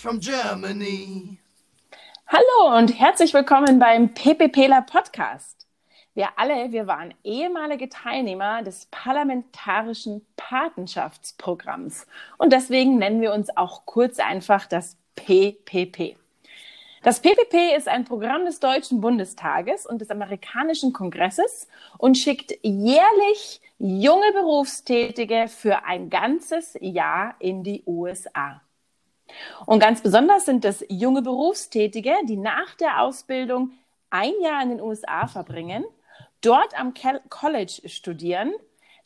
from Germany. Hallo und herzlich willkommen beim PPPler Podcast. Wir alle, wir waren ehemalige Teilnehmer des parlamentarischen Patenschaftsprogramms und deswegen nennen wir uns auch kurz einfach das PPP. Das PPP ist ein Programm des Deutschen Bundestages und des amerikanischen Kongresses und schickt jährlich junge Berufstätige für ein ganzes Jahr in die USA. Und ganz besonders sind es junge Berufstätige, die nach der Ausbildung ein Jahr in den USA verbringen, dort am College studieren,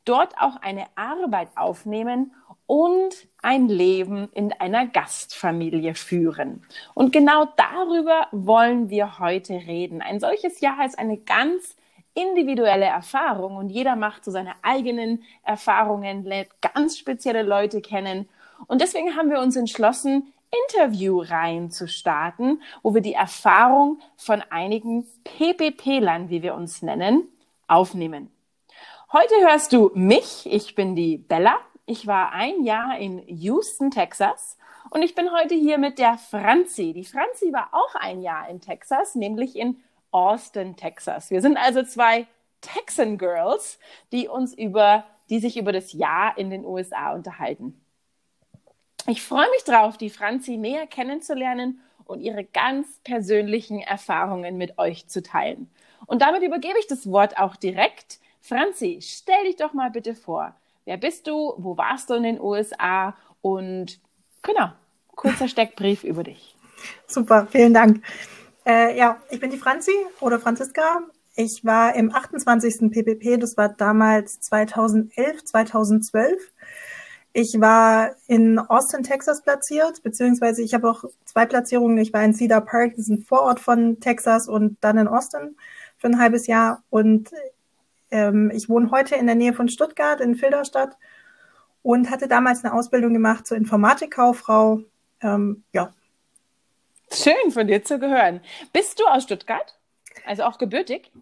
dort auch eine Arbeit aufnehmen und ein Leben in einer Gastfamilie führen. Und genau darüber wollen wir heute reden. Ein solches Jahr ist eine ganz individuelle Erfahrung und jeder macht so seine eigenen Erfahrungen, lernt ganz spezielle Leute kennen. Und deswegen haben wir uns entschlossen, Interviewreihen zu starten, wo wir die Erfahrung von einigen PPP-Lern, wie wir uns nennen, aufnehmen. Heute hörst du mich. Ich bin die Bella. Ich war ein Jahr in Houston, Texas. Und ich bin heute hier mit der Franzi. Die Franzi war auch ein Jahr in Texas, nämlich in Austin, Texas. Wir sind also zwei Texan Girls, die uns über, die sich über das Jahr in den USA unterhalten. Ich freue mich drauf, die Franzi näher kennenzulernen und ihre ganz persönlichen Erfahrungen mit euch zu teilen. Und damit übergebe ich das Wort auch direkt. Franzi, stell dich doch mal bitte vor. Wer bist du? Wo warst du in den USA? Und genau, kurzer Steckbrief über dich. Super, vielen Dank. Äh, ja, ich bin die Franzi oder Franziska. Ich war im 28. PPP, das war damals 2011, 2012. Ich war in Austin, Texas platziert, beziehungsweise ich habe auch zwei Platzierungen. Ich war in Cedar Park, das ist ein Vorort von Texas, und dann in Austin für ein halbes Jahr. Und ähm, ich wohne heute in der Nähe von Stuttgart, in Filderstadt, und hatte damals eine Ausbildung gemacht zur Informatikkauffrau. Ähm, ja, Schön von dir zu hören. Bist du aus Stuttgart? Also auch gebürtig?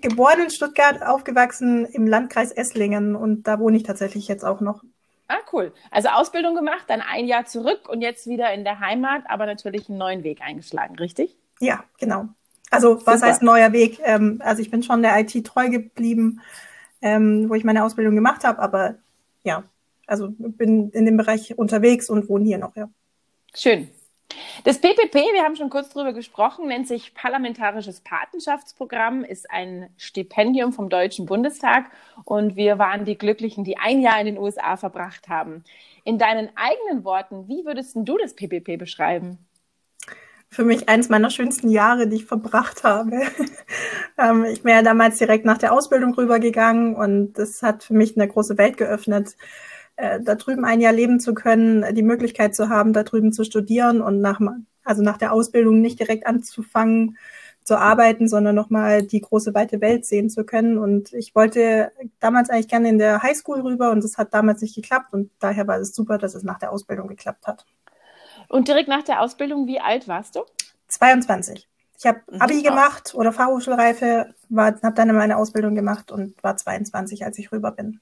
Geboren in Stuttgart, aufgewachsen im Landkreis Esslingen und da wohne ich tatsächlich jetzt auch noch. Ah, cool. Also Ausbildung gemacht, dann ein Jahr zurück und jetzt wieder in der Heimat, aber natürlich einen neuen Weg eingeschlagen, richtig? Ja, genau. Also Super. was heißt neuer Weg? Ähm, also ich bin schon der IT treu geblieben, ähm, wo ich meine Ausbildung gemacht habe, aber ja, also bin in dem Bereich unterwegs und wohne hier noch, ja. Schön. Das PPP, wir haben schon kurz darüber gesprochen, nennt sich Parlamentarisches Patenschaftsprogramm, ist ein Stipendium vom Deutschen Bundestag und wir waren die Glücklichen, die ein Jahr in den USA verbracht haben. In deinen eigenen Worten, wie würdest du das PPP beschreiben? Für mich eines meiner schönsten Jahre, die ich verbracht habe. Ähm, ich bin ja damals direkt nach der Ausbildung rübergegangen und das hat für mich eine große Welt geöffnet äh, da drüben ein Jahr leben zu können, die Möglichkeit zu haben, da drüben zu studieren und nach, also nach der Ausbildung nicht direkt anzufangen zu arbeiten, sondern nochmal die große weite Welt sehen zu können. Und ich wollte damals eigentlich gerne in der Highschool rüber und das hat damals nicht geklappt und daher war es super, dass es nach der Ausbildung geklappt hat. Und direkt nach der Ausbildung, wie alt warst du? 22. Ich habe mhm. Abi gemacht oder Fachhochschulreife, habe dann meine Ausbildung gemacht und war 22, als ich rüber bin.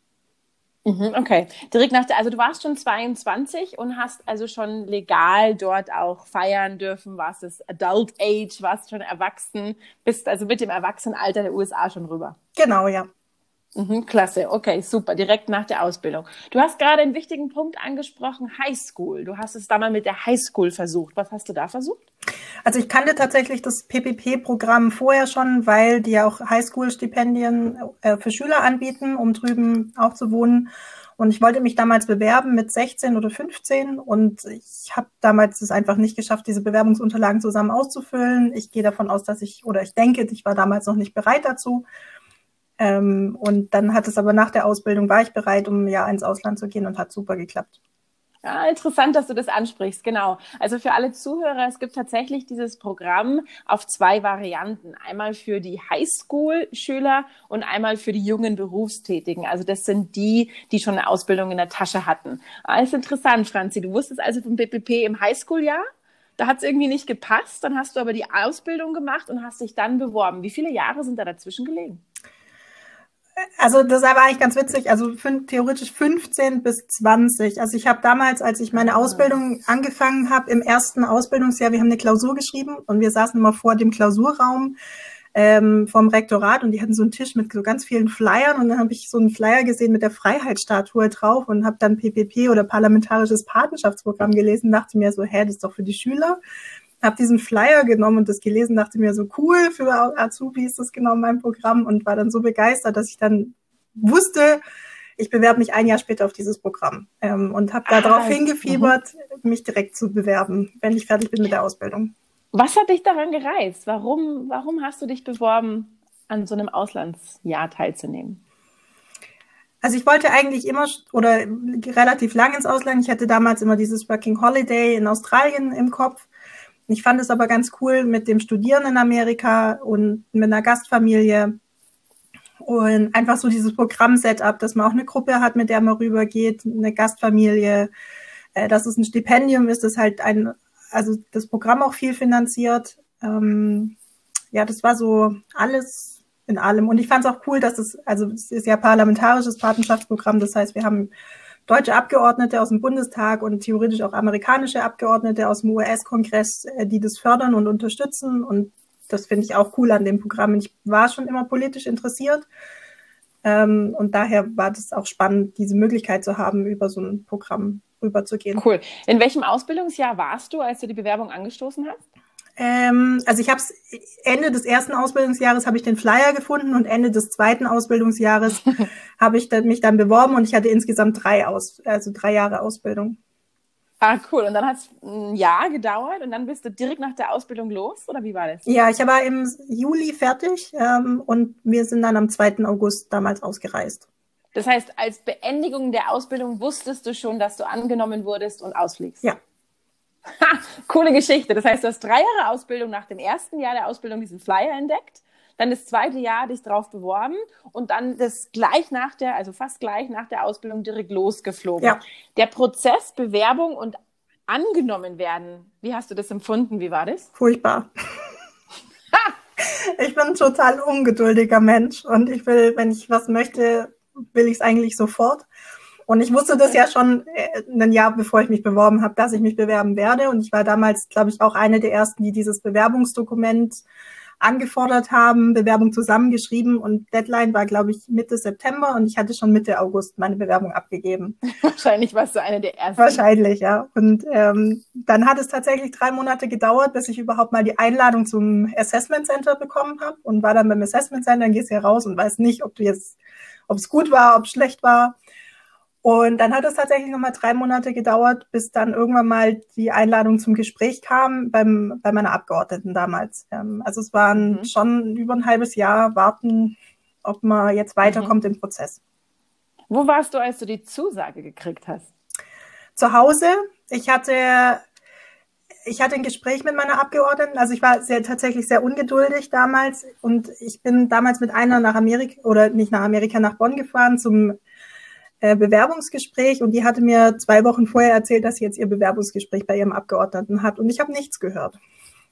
Mhm, okay, direkt nach der, also du warst schon 22 und hast also schon legal dort auch feiern dürfen, warst es Adult Age, warst schon erwachsen, bist also mit dem Erwachsenenalter der USA schon rüber. Genau, ja. Mhm, klasse, okay, super, direkt nach der Ausbildung. Du hast gerade einen wichtigen Punkt angesprochen, Highschool. Du hast es da mal mit der Highschool versucht. Was hast du da versucht? Also ich kannte tatsächlich das PPP-Programm vorher schon, weil die ja auch Highschool-Stipendien äh, für Schüler anbieten, um drüben auch zu wohnen. Und ich wollte mich damals bewerben mit 16 oder 15 und ich habe damals es einfach nicht geschafft, diese Bewerbungsunterlagen zusammen auszufüllen. Ich gehe davon aus, dass ich, oder ich denke, ich war damals noch nicht bereit dazu. Ähm, und dann hat es aber nach der Ausbildung, war ich bereit, um Jahr ins Ausland zu gehen und hat super geklappt. Ja, interessant, dass du das ansprichst. Genau. Also für alle Zuhörer, es gibt tatsächlich dieses Programm auf zwei Varianten. Einmal für die Highschool-Schüler und einmal für die jungen Berufstätigen. Also das sind die, die schon eine Ausbildung in der Tasche hatten. Alles interessant, Franzi. Du wusstest also vom BPP im Highschool-Jahr? Da hat es irgendwie nicht gepasst. Dann hast du aber die Ausbildung gemacht und hast dich dann beworben. Wie viele Jahre sind da dazwischen gelegen? Also das war eigentlich ganz witzig. Also theoretisch 15 bis 20. Also ich habe damals, als ich meine Ausbildung angefangen habe, im ersten Ausbildungsjahr, wir haben eine Klausur geschrieben und wir saßen immer vor dem Klausurraum ähm, vom Rektorat und die hatten so einen Tisch mit so ganz vielen Flyern und dann habe ich so einen Flyer gesehen mit der Freiheitsstatue drauf und habe dann PPP oder Parlamentarisches Patenschaftsprogramm gelesen, dachte mir so, hä, das ist doch für die Schüler. Habe diesen Flyer genommen und das gelesen, dachte mir so, cool, für Azubis ist das genau mein Programm und war dann so begeistert, dass ich dann wusste, ich bewerbe mich ein Jahr später auf dieses Programm ähm, und habe ah, darauf hingefiebert, mhm. mich direkt zu bewerben, wenn ich fertig bin mit der Ausbildung. Was hat dich daran gereizt? Warum, warum hast du dich beworben, an so einem Auslandsjahr teilzunehmen? Also ich wollte eigentlich immer oder relativ lang ins Ausland. Ich hatte damals immer dieses Working Holiday in Australien im Kopf. Ich fand es aber ganz cool mit dem Studieren in Amerika und mit einer Gastfamilie und einfach so dieses Programm-Setup, dass man auch eine Gruppe hat, mit der man rübergeht, eine Gastfamilie, äh, dass es ein Stipendium ist, das halt ein also das Programm auch viel finanziert. Ähm, ja, das war so alles in allem. Und ich fand es auch cool, dass es, also es ist ja parlamentarisches Patenschaftsprogramm, das heißt, wir haben deutsche Abgeordnete aus dem Bundestag und theoretisch auch amerikanische Abgeordnete aus dem US-Kongress, äh, die das fördern und unterstützen. Und das finde ich auch cool an dem Programm. Ich war schon immer politisch interessiert. Ähm, und daher war das auch spannend, diese Möglichkeit zu haben, über so ein Programm rüberzugehen. Cool. In welchem Ausbildungsjahr warst du, als du die Bewerbung angestoßen hast? Ähm, also ich habe Ende des ersten Ausbildungsjahres habe ich den Flyer gefunden und Ende des zweiten Ausbildungsjahres habe ich dann, mich dann beworben und ich hatte insgesamt drei aus, also drei Jahre Ausbildung. Ah, cool. Und dann hat es ein Jahr gedauert und dann bist du direkt nach der Ausbildung los, oder wie war das? Ja, ich war im Juli fertig ähm, und wir sind dann am 2. August damals ausgereist. Das heißt, als Beendigung der Ausbildung wusstest du schon, dass du angenommen wurdest und ausfliegst. Ja. Ha, coole Geschichte. Das heißt, du hast drei Jahre Ausbildung nach dem ersten Jahr der Ausbildung diesen Flyer entdeckt, dann das zweite Jahr dich drauf beworben und dann das gleich nach der, also fast gleich nach der Ausbildung direkt losgeflogen. Ja. Der Prozess Bewerbung und angenommen werden, wie hast du das empfunden? Wie war das? Furchtbar. ich bin ein total ungeduldiger Mensch und ich will, wenn ich was möchte, will ich es eigentlich sofort. Und ich wusste das ja schon äh, ein Jahr, bevor ich mich beworben habe, dass ich mich bewerben werde. Und ich war damals, glaube ich, auch eine der ersten, die dieses Bewerbungsdokument angefordert haben, Bewerbung zusammengeschrieben und Deadline war, glaube ich, Mitte September und ich hatte schon Mitte August meine Bewerbung abgegeben. Wahrscheinlich warst du eine der ersten. Wahrscheinlich, ja. Und ähm, dann hat es tatsächlich drei Monate gedauert, bis ich überhaupt mal die Einladung zum Assessment Center bekommen habe und war dann beim Assessment Center, dann gehst du ja raus und weißt nicht, ob du jetzt ob es gut war, ob es schlecht war. Und dann hat es tatsächlich nochmal drei Monate gedauert, bis dann irgendwann mal die Einladung zum Gespräch kam beim, bei meiner Abgeordneten damals. Ähm, also es waren mhm. schon über ein halbes Jahr warten, ob man jetzt weiterkommt mhm. im Prozess. Wo warst du, als du die Zusage gekriegt hast? Zu Hause. Ich hatte ich hatte ein Gespräch mit meiner Abgeordneten. Also ich war sehr, tatsächlich sehr ungeduldig damals und ich bin damals mit einer nach Amerika oder nicht nach Amerika, nach Bonn gefahren zum äh, Bewerbungsgespräch und die hatte mir zwei Wochen vorher erzählt, dass sie jetzt ihr Bewerbungsgespräch bei ihrem Abgeordneten hat und ich habe nichts gehört.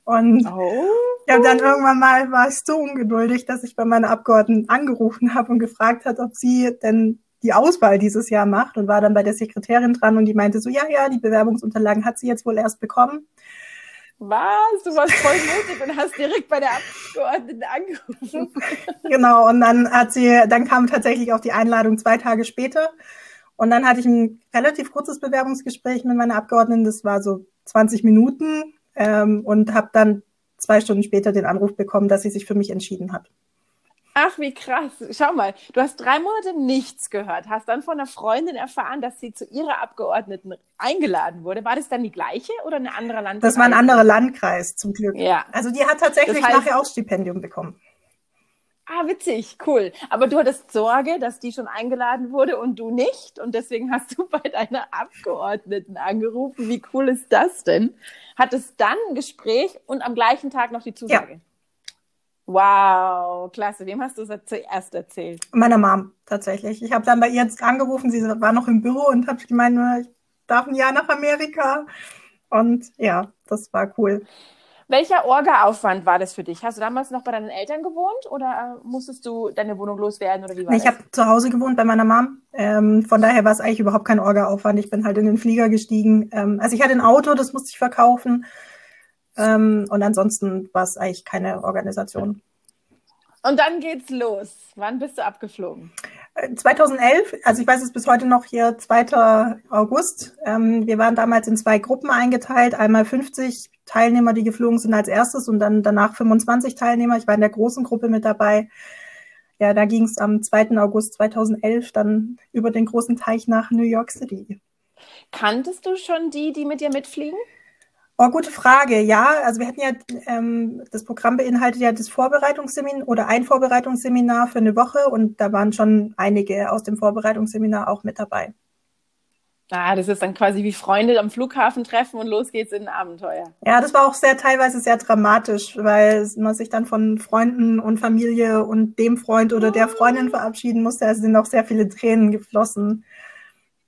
Und oh. ja, dann irgendwann mal war ich so ungeduldig, dass ich bei meiner Abgeordneten angerufen habe und gefragt hat, ob sie denn die Auswahl dieses Jahr macht und war dann bei der Sekretärin dran und die meinte so, ja, ja, die Bewerbungsunterlagen hat sie jetzt wohl erst bekommen. Was? Du warst voll mutig und hast direkt bei der Abgeordneten angerufen. genau, und dann hat sie, dann kam tatsächlich auch die Einladung zwei Tage später. Und dann hatte ich ein relativ kurzes Bewerbungsgespräch mit meiner Abgeordneten, das war so 20 Minuten, ähm, und habe dann zwei Stunden später den Anruf bekommen, dass sie sich für mich entschieden hat. Ach, wie krass. Schau mal, du hast drei Monate nichts gehört, hast dann von einer Freundin erfahren, dass sie zu ihrer Abgeordneten eingeladen wurde. War das dann die gleiche oder ein anderer Landkreis? Das war ein anderer Landkreis, zum Glück. Ja. Also die hat tatsächlich das heißt, nachher auch Stipendium bekommen. Ah, witzig, cool. Aber du hattest Sorge, dass die schon eingeladen wurde und du nicht. Und deswegen hast du bei deiner Abgeordneten angerufen. Wie cool ist das denn? Hattest dann ein Gespräch und am gleichen Tag noch die Zusage? Ja. Wow, klasse. Wem hast du das zuerst erzählt? Meiner Mom tatsächlich. Ich habe dann bei ihr jetzt angerufen, sie war noch im Büro und habe gemeint, ich darf ein Jahr nach Amerika. Und ja, das war cool. Welcher Orga-Aufwand war das für dich? Hast du damals noch bei deinen Eltern gewohnt oder äh, musstest du deine Wohnung loswerden oder wie war nee, Ich habe zu Hause gewohnt bei meiner Mom. Ähm, von daher war es eigentlich überhaupt kein Orga-Aufwand. Ich bin halt in den Flieger gestiegen. Ähm, also ich hatte ein Auto, das musste ich verkaufen. Ähm, und ansonsten war es eigentlich keine Organisation. Und dann geht's los. Wann bist du abgeflogen? 2011, äh, also ich weiß es bis heute noch hier, 2. August. Ähm, wir waren damals in zwei Gruppen eingeteilt. Einmal 50 Teilnehmer, die geflogen sind als erstes und dann danach 25 Teilnehmer. Ich war in der großen Gruppe mit dabei. Ja, da ging es am 2. August 2011 dann über den großen Teich nach New York City. Kanntest du schon die, die mit dir mitfliegen? Oh, gute Frage. Ja, also wir hatten ja, ähm, das Programm beinhaltet ja das Vorbereitungsseminar oder ein Vorbereitungsseminar für eine Woche und da waren schon einige aus dem Vorbereitungsseminar auch mit dabei. Ah, das ist dann quasi wie Freunde am Flughafen treffen und los geht's in ein Abenteuer. Ja, das war auch sehr teilweise sehr dramatisch, weil man sich dann von Freunden und Familie und dem Freund oder der Freundin verabschieden musste. Also sind auch sehr viele Tränen geflossen.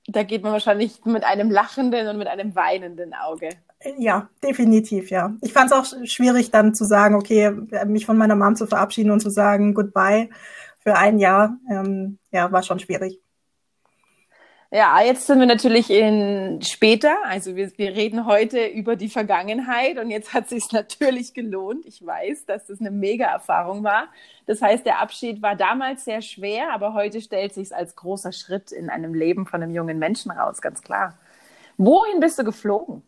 Da geht man wahrscheinlich mit einem lachenden und mit einem weinenden Auge. Ja, definitiv, ja. Ich fand es auch schwierig, dann zu sagen, okay, mich von meiner Mom zu verabschieden und zu sagen, goodbye für ein Jahr. Ähm, ja, war schon schwierig. Ja, jetzt sind wir natürlich in später. Also wir, wir reden heute über die Vergangenheit und jetzt hat sich natürlich gelohnt. Ich weiß, dass das eine Mega-Erfahrung war. Das heißt, der Abschied war damals sehr schwer, aber heute stellt sich als großer Schritt in einem Leben von einem jungen Menschen raus, ganz klar. Wohin bist du geflogen?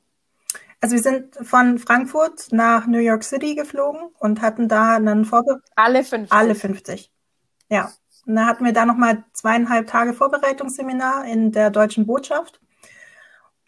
Also wir sind von Frankfurt nach New York City geflogen und hatten da einen Vorbe Alle 50? Alle 50, ja. Und da hatten wir da nochmal zweieinhalb Tage Vorbereitungsseminar in der deutschen Botschaft.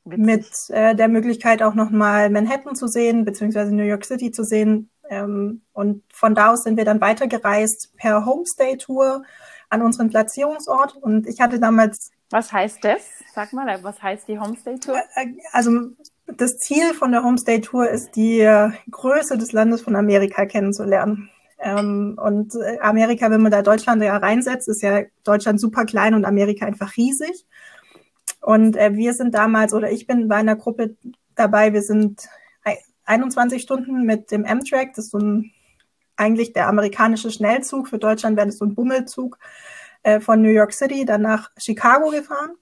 Witzig. Mit äh, der Möglichkeit auch nochmal Manhattan zu sehen, beziehungsweise New York City zu sehen. Ähm, und von da aus sind wir dann weitergereist per Homestay-Tour an unseren Platzierungsort. Und ich hatte damals. Was heißt das? Sag mal, was heißt die Homestay-Tour? Äh, also das Ziel von der Homestay-Tour ist, die Größe des Landes von Amerika kennenzulernen. Ähm, und äh, Amerika, wenn man da Deutschland ja reinsetzt, ist ja Deutschland super klein und Amerika einfach riesig. Und äh, wir sind damals, oder ich bin bei einer Gruppe dabei, wir sind 21 Stunden mit dem Amtrak, das ist so ein, eigentlich der amerikanische Schnellzug, für Deutschland wäre das so ein Bummelzug, äh, von New York City dann nach Chicago gefahren.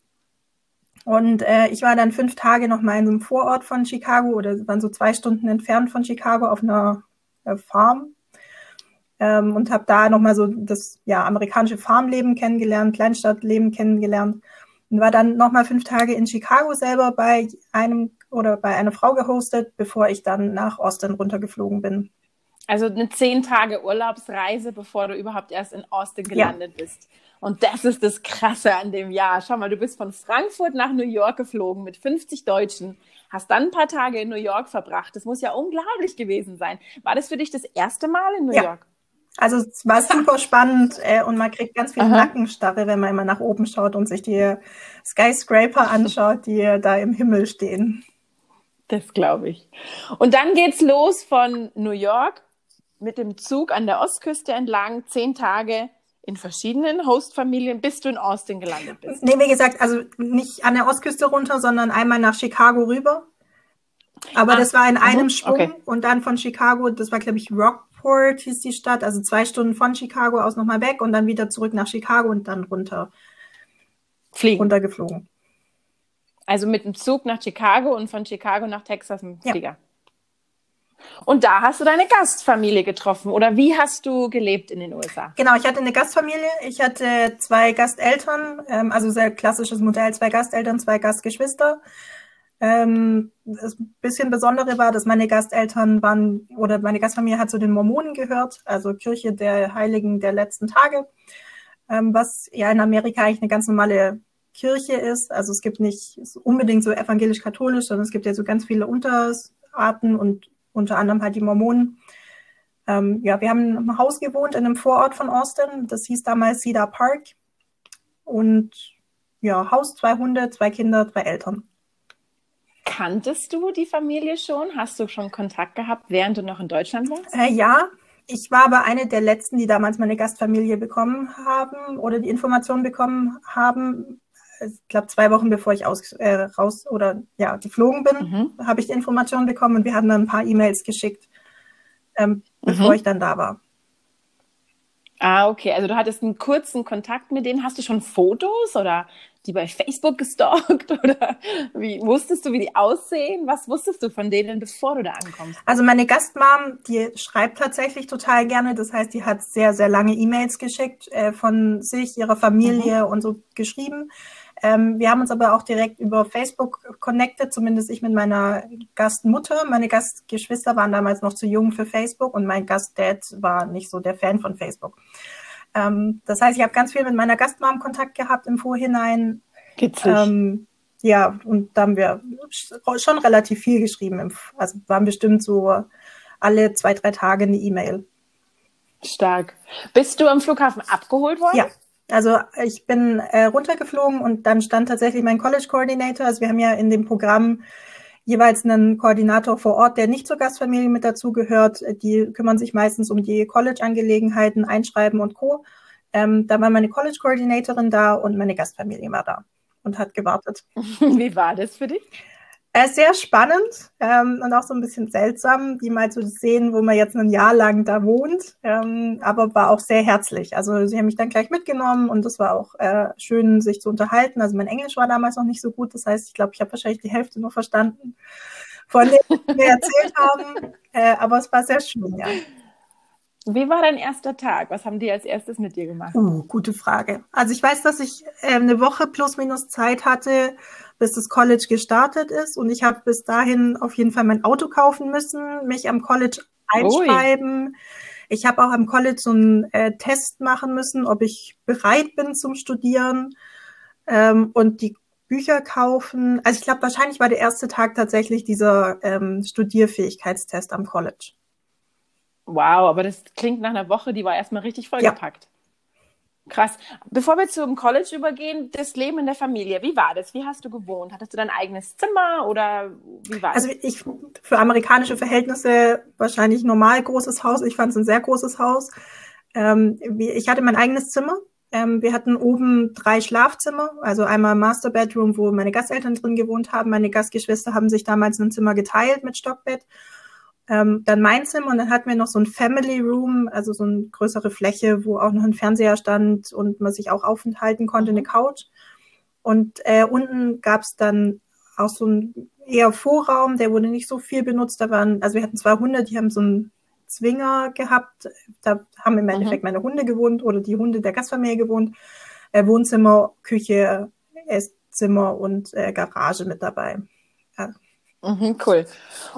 Und äh, ich war dann fünf Tage noch mal in einem Vorort von Chicago oder waren so zwei Stunden entfernt von Chicago auf einer äh, Farm ähm, und habe da noch mal so das ja amerikanische Farmleben kennengelernt, Kleinstadtleben kennengelernt und war dann noch mal fünf Tage in Chicago selber bei einem oder bei einer Frau gehostet, bevor ich dann nach Austin runtergeflogen bin. Also eine zehn Tage Urlaubsreise, bevor du überhaupt erst in Austin gelandet ja. bist. Und das ist das Krasse an dem Jahr. Schau mal, du bist von Frankfurt nach New York geflogen mit 50 Deutschen, hast dann ein paar Tage in New York verbracht. Das muss ja unglaublich gewesen sein. War das für dich das erste Mal in New ja. York? Also es war super spannend äh, und man kriegt ganz viel Aha. Nackenstarre, wenn man immer nach oben schaut und sich die Skyscraper anschaut, die da im Himmel stehen. Das glaube ich. Und dann geht's los von New York mit dem Zug an der Ostküste entlang, zehn Tage in verschiedenen Hostfamilien, bis du in Austin gelandet bist? Nee, wie gesagt, also nicht an der Ostküste runter, sondern einmal nach Chicago rüber. Aber ah, das war in einem uh, Schwung okay. und dann von Chicago, das war glaube ich Rockport hieß die Stadt, also zwei Stunden von Chicago aus nochmal weg und dann wieder zurück nach Chicago und dann runter. Fliegen. Runtergeflogen. Also mit dem Zug nach Chicago und von Chicago nach Texas mit dem ja. Flieger. Und da hast du deine Gastfamilie getroffen oder wie hast du gelebt in den USA? Genau, ich hatte eine Gastfamilie. Ich hatte zwei Gasteltern, ähm, also sehr klassisches Modell, zwei Gasteltern, zwei Gastgeschwister. Ähm, das bisschen Besondere war, dass meine Gasteltern waren oder meine Gastfamilie hat zu den Mormonen gehört, also Kirche der Heiligen der letzten Tage, ähm, was ja in Amerika eigentlich eine ganz normale Kirche ist. Also es gibt nicht unbedingt so evangelisch-katholisch, sondern es gibt ja so ganz viele Unterarten und unter anderem halt die Mormonen. Ähm, ja, wir haben einem Haus gewohnt in einem Vorort von Austin. Das hieß damals Cedar Park. Und ja, Haus, zwei Hunde, zwei Kinder, drei Eltern. Kanntest du die Familie schon? Hast du schon Kontakt gehabt, während du noch in Deutschland warst? Äh, ja, ich war aber eine der letzten, die damals meine Gastfamilie bekommen haben oder die Informationen bekommen haben ich glaube, zwei Wochen bevor ich aus, äh, raus oder ja, geflogen bin, mhm. habe ich die Information bekommen und wir haben dann ein paar E-Mails geschickt. ähm, bevor mhm. ich dann da war. Ah, okay. Also du hattest einen kurzen Kontakt mit denen. Hast du schon Fotos oder die bei Facebook gestalkt oder wie wusstest du, wie die aussehen? Was wusstest du von denen, bevor du da ankommst? Also meine Gastmom, die schreibt tatsächlich total gerne. Das heißt, die hat sehr, sehr lange E-Mails geschickt äh, von sich, ihrer Familie mhm. und so geschrieben. Ähm, wir haben uns aber auch direkt über Facebook connected, zumindest ich mit meiner Gastmutter. Meine Gastgeschwister waren damals noch zu jung für Facebook und mein Gastdad war nicht so der Fan von Facebook. Ähm, das heißt, ich habe ganz viel mit meiner Gastmom Kontakt gehabt im Vorhinein. Ähm, ja, und da haben wir schon relativ viel geschrieben. Also waren bestimmt so alle zwei, drei Tage eine E-Mail. Stark. Bist du am Flughafen abgeholt worden? Ja. Also ich bin äh, runtergeflogen und dann stand tatsächlich mein College Coordinator. Also wir haben ja in dem Programm jeweils einen Koordinator vor Ort, der nicht zur Gastfamilie mit dazugehört. Die kümmern sich meistens um die College-Angelegenheiten, Einschreiben und Co. Ähm, da war meine College Coordinatorin da und meine Gastfamilie war da und hat gewartet. Wie war das für dich? Äh, sehr spannend ähm, und auch so ein bisschen seltsam, die mal zu sehen, wo man jetzt ein Jahr lang da wohnt, ähm, aber war auch sehr herzlich. Also sie haben mich dann gleich mitgenommen und es war auch äh, schön, sich zu unterhalten. Also mein Englisch war damals noch nicht so gut, das heißt, ich glaube, ich habe wahrscheinlich die Hälfte nur verstanden von dem, was wir erzählt haben, äh, aber es war sehr schön, ja. Wie war dein erster Tag? Was haben die als erstes mit dir gemacht? Uh, gute Frage. Also ich weiß, dass ich äh, eine Woche plus minus Zeit hatte, bis das College gestartet ist. Und ich habe bis dahin auf jeden Fall mein Auto kaufen müssen, mich am College einschreiben. Ui. Ich habe auch am College so einen äh, Test machen müssen, ob ich bereit bin zum Studieren ähm, und die Bücher kaufen. Also ich glaube, wahrscheinlich war der erste Tag tatsächlich dieser ähm, Studierfähigkeitstest am College. Wow, aber das klingt nach einer Woche, die war erstmal richtig vollgepackt. Ja. Krass. Bevor wir zum College übergehen, das Leben in der Familie, wie war das? Wie hast du gewohnt? Hattest du dein eigenes Zimmer oder wie war also das? Also ich, für amerikanische Verhältnisse wahrscheinlich normal großes Haus. Ich fand es ein sehr großes Haus. Ähm, ich hatte mein eigenes Zimmer. Ähm, wir hatten oben drei Schlafzimmer, also einmal Master Bedroom, wo meine Gasteltern drin gewohnt haben. Meine Gastgeschwister haben sich damals ein Zimmer geteilt mit Stockbett ähm, dann mein Zimmer und dann hatten wir noch so ein Family Room, also so eine größere Fläche, wo auch noch ein Fernseher stand und man sich auch aufenthalten konnte, eine mhm. Couch. Und äh, unten gab's dann auch so ein eher Vorraum, der wurde nicht so viel benutzt. Da waren, also wir hatten zwei Hunde, die haben so einen Zwinger gehabt. Da haben im Endeffekt mhm. meine Hunde gewohnt oder die Hunde der Gastfamilie gewohnt. Äh, Wohnzimmer, Küche, Esszimmer und äh, Garage mit dabei. Ja. Mhm, cool.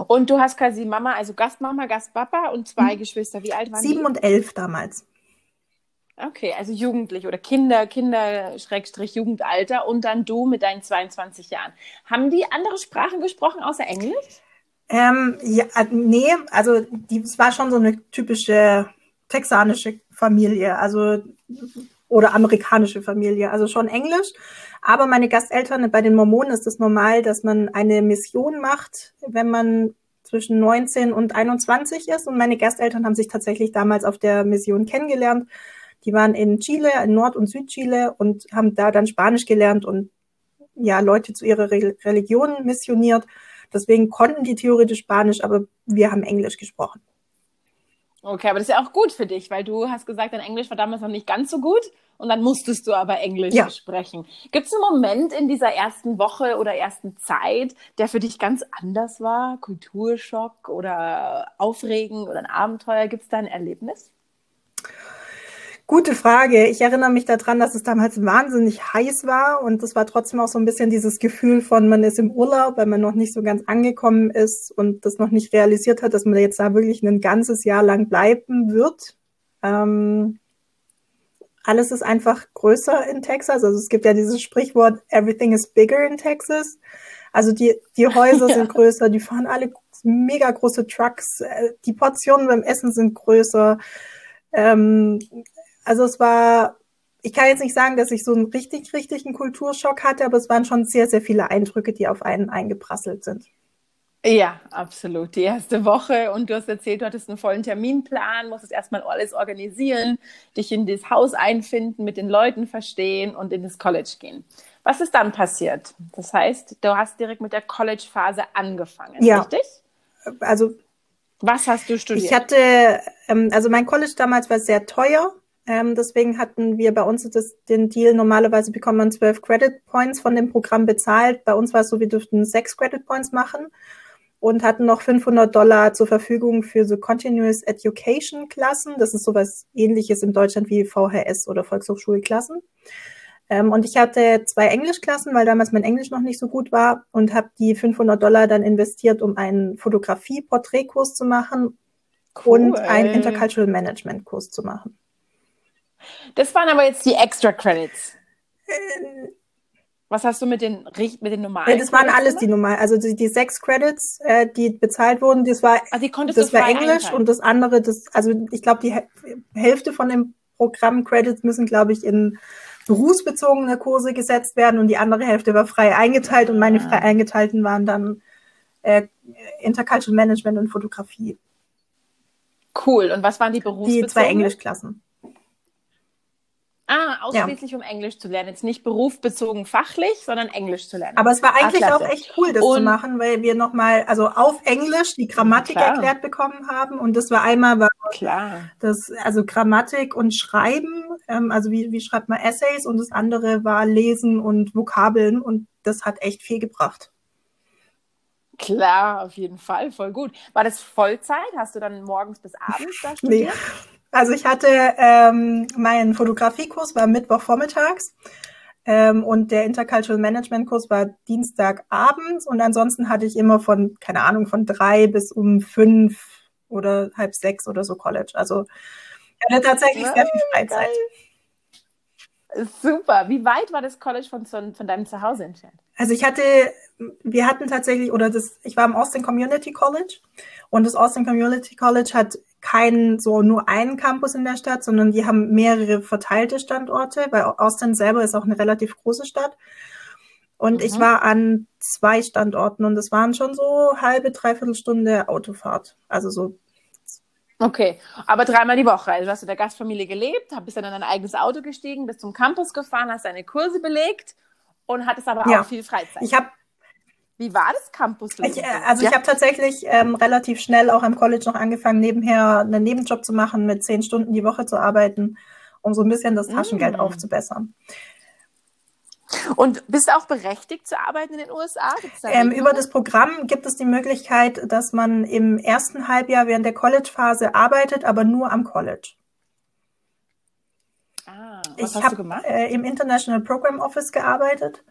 Und du hast quasi Mama, also Gastmama, Gastpapa und zwei mhm. Geschwister. Wie alt waren Sieben die? und elf damals. Okay, also Jugendlich oder Kinder, Kinder, Schrägstrich, Jugendalter und dann du mit deinen 22 Jahren. Haben die andere Sprachen gesprochen außer Englisch? Ähm, ja, äh, nee, also die, es war schon so eine typische texanische Familie, also oder amerikanische Familie, also schon Englisch. Aber meine Gasteltern, bei den Mormonen ist es normal, dass man eine Mission macht, wenn man zwischen 19 und 21 ist. Und meine Gasteltern haben sich tatsächlich damals auf der Mission kennengelernt. Die waren in Chile, in Nord- und Südchile und haben da dann Spanisch gelernt und ja, Leute zu ihrer Re Religion missioniert. Deswegen konnten die theoretisch Spanisch, aber wir haben Englisch gesprochen. Okay, aber das ist ja auch gut für dich, weil du hast gesagt, dein Englisch war damals noch nicht ganz so gut und dann musstest du aber Englisch ja. sprechen. Gibt es einen Moment in dieser ersten Woche oder ersten Zeit, der für dich ganz anders war? Kulturschock oder Aufregen oder ein Abenteuer? Gibt es da ein Erlebnis? Gute Frage. Ich erinnere mich daran, dass es damals wahnsinnig heiß war und es war trotzdem auch so ein bisschen dieses Gefühl von, man ist im Urlaub, weil man noch nicht so ganz angekommen ist und das noch nicht realisiert hat, dass man jetzt da wirklich ein ganzes Jahr lang bleiben wird. Ähm, alles ist einfach größer in Texas. Also es gibt ja dieses Sprichwort, everything is bigger in Texas. Also die, die Häuser ja. sind größer, die fahren alle mega große Trucks, äh, die Portionen beim Essen sind größer. Ähm, also es war, ich kann jetzt nicht sagen, dass ich so einen richtig, richtigen Kulturschock hatte, aber es waren schon sehr, sehr viele Eindrücke, die auf einen eingeprasselt sind. Ja, absolut. Die erste Woche und du hast erzählt, du hattest einen vollen Terminplan, musstest erstmal alles organisieren, dich in das Haus einfinden, mit den Leuten verstehen und in das College gehen. Was ist dann passiert? Das heißt, du hast direkt mit der College-Phase angefangen, ja. richtig? Also Was hast du studiert? Ich hatte, ähm, also mein College damals war sehr teuer. Ähm, deswegen hatten wir bei uns das, den Deal, normalerweise bekommt man zwölf Credit Points von dem Programm bezahlt. Bei uns war es so, wir dürften sechs Credit Points machen und hatten noch 500 Dollar zur Verfügung für so Continuous Education Klassen. Das ist sowas ähnliches in Deutschland wie VHS oder Volkshochschulklassen. Ähm, und ich hatte zwei Englischklassen, weil damals mein Englisch noch nicht so gut war und habe die 500 Dollar dann investiert, um einen Fotografie-Porträtkurs zu machen cool. und einen Intercultural Management Kurs zu machen. Das waren aber jetzt die Extra Credits. Äh, was hast du mit den, mit den normalen? Ja, das waren alles die normalen. Also die, die sechs Credits, äh, die bezahlt wurden, das war, also das war Englisch einteilen. und das andere, das, also ich glaube, die Hälfte von dem Programm Credits müssen, glaube ich, in berufsbezogene Kurse gesetzt werden und die andere Hälfte war frei eingeteilt und meine ah. frei eingeteilten waren dann äh, Intercultural Management und Fotografie. Cool. Und was waren die berufsbezogenen? Die zwei Englischklassen. Ah, ausschließlich ja. um Englisch zu lernen. Jetzt nicht berufsbezogen fachlich, sondern Englisch zu lernen. Aber es war eigentlich ah, auch echt cool, das und, zu machen, weil wir nochmal, also auf Englisch die Grammatik klar. erklärt bekommen haben. Und das war einmal war klar. das, also Grammatik und Schreiben, ähm, also wie, wie schreibt man Essays und das andere war Lesen und Vokabeln und das hat echt viel gebracht. Klar, auf jeden Fall, voll gut. War das Vollzeit? Hast du dann morgens bis abends da studiert? Nee. Also ich hatte ähm, meinen Fotografiekurs war Mittwochvormittags ähm, und der Intercultural Management Kurs war Dienstagabends und ansonsten hatte ich immer von, keine Ahnung, von drei bis um fünf oder halb sechs oder so College. Also ich hatte tatsächlich sehr viel Freizeit. Super. Wie weit war das College von, von deinem Zuhause entfernt? Also ich hatte, wir hatten tatsächlich, oder das, ich war im Austin Community College und das Austin Community College hat keinen so nur einen Campus in der Stadt, sondern die haben mehrere verteilte Standorte, weil Austin selber ist auch eine relativ große Stadt. Und mhm. ich war an zwei Standorten und es waren schon so halbe, dreiviertel Stunde Autofahrt. Also so. Okay, aber dreimal die Woche. Also du hast in der Gastfamilie gelebt, bist dann in dein eigenes Auto gestiegen, bist zum Campus gefahren, hast deine Kurse belegt und hattest aber ja. auch viel Freizeit. Ich habe wie war das Campusleben? Ich, äh, also ja. ich habe tatsächlich ähm, relativ schnell auch am College noch angefangen, nebenher einen Nebenjob zu machen, mit zehn Stunden die Woche zu arbeiten, um so ein bisschen das Taschengeld mm. aufzubessern. Und bist du auch berechtigt zu arbeiten in den USA? Ähm, über das Programm gibt es die Möglichkeit, dass man im ersten Halbjahr während der College-Phase arbeitet, aber nur am College. Ah, was ich habe äh, im International Program Office gearbeitet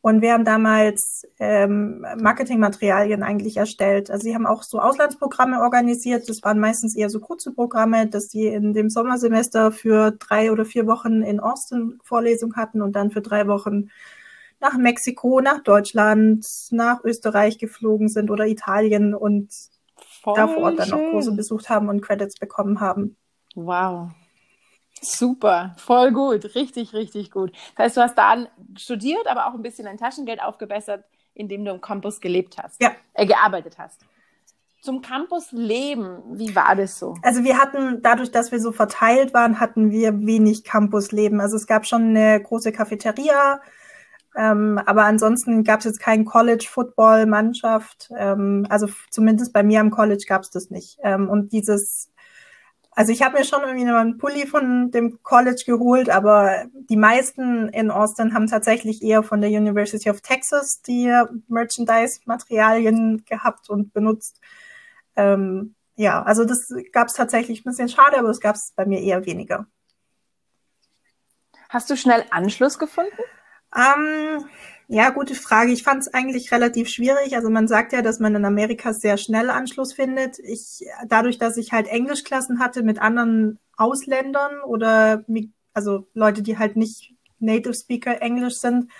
und wir haben damals ähm, Marketingmaterialien eigentlich erstellt. Also sie haben auch so Auslandsprogramme organisiert. Das waren meistens eher so kurze Programme, dass die in dem Sommersemester für drei oder vier Wochen in Austin Vorlesung hatten und dann für drei Wochen nach Mexiko, nach Deutschland, nach Österreich geflogen sind oder Italien und Voll da vor Ort dann schön. noch Kurse besucht haben und Credits bekommen haben. Wow. Super, voll gut, richtig, richtig gut. Das heißt, du hast da studiert, aber auch ein bisschen dein Taschengeld aufgebessert, indem du im Campus gelebt hast, ja. äh, gearbeitet hast. Zum Campusleben, wie war das so? Also wir hatten, dadurch, dass wir so verteilt waren, hatten wir wenig Campusleben. Also es gab schon eine große Cafeteria, ähm, aber ansonsten gab es jetzt kein College-Football-Mannschaft. Ähm, also zumindest bei mir am College gab es das nicht. Ähm, und dieses also ich habe mir schon irgendwie einen Pulli von dem College geholt, aber die meisten in Austin haben tatsächlich eher von der University of Texas die Merchandise-Materialien gehabt und benutzt. Ähm, ja, also das gab es tatsächlich ein bisschen schade, aber das gab es bei mir eher weniger. Hast du schnell Anschluss gefunden? Ähm, ja, gute Frage. Ich fand es eigentlich relativ schwierig. Also man sagt ja, dass man in Amerika sehr schnell Anschluss findet. Ich, dadurch, dass ich halt Englischklassen hatte mit anderen Ausländern oder also Leute, die halt nicht Native Speaker Englisch sind,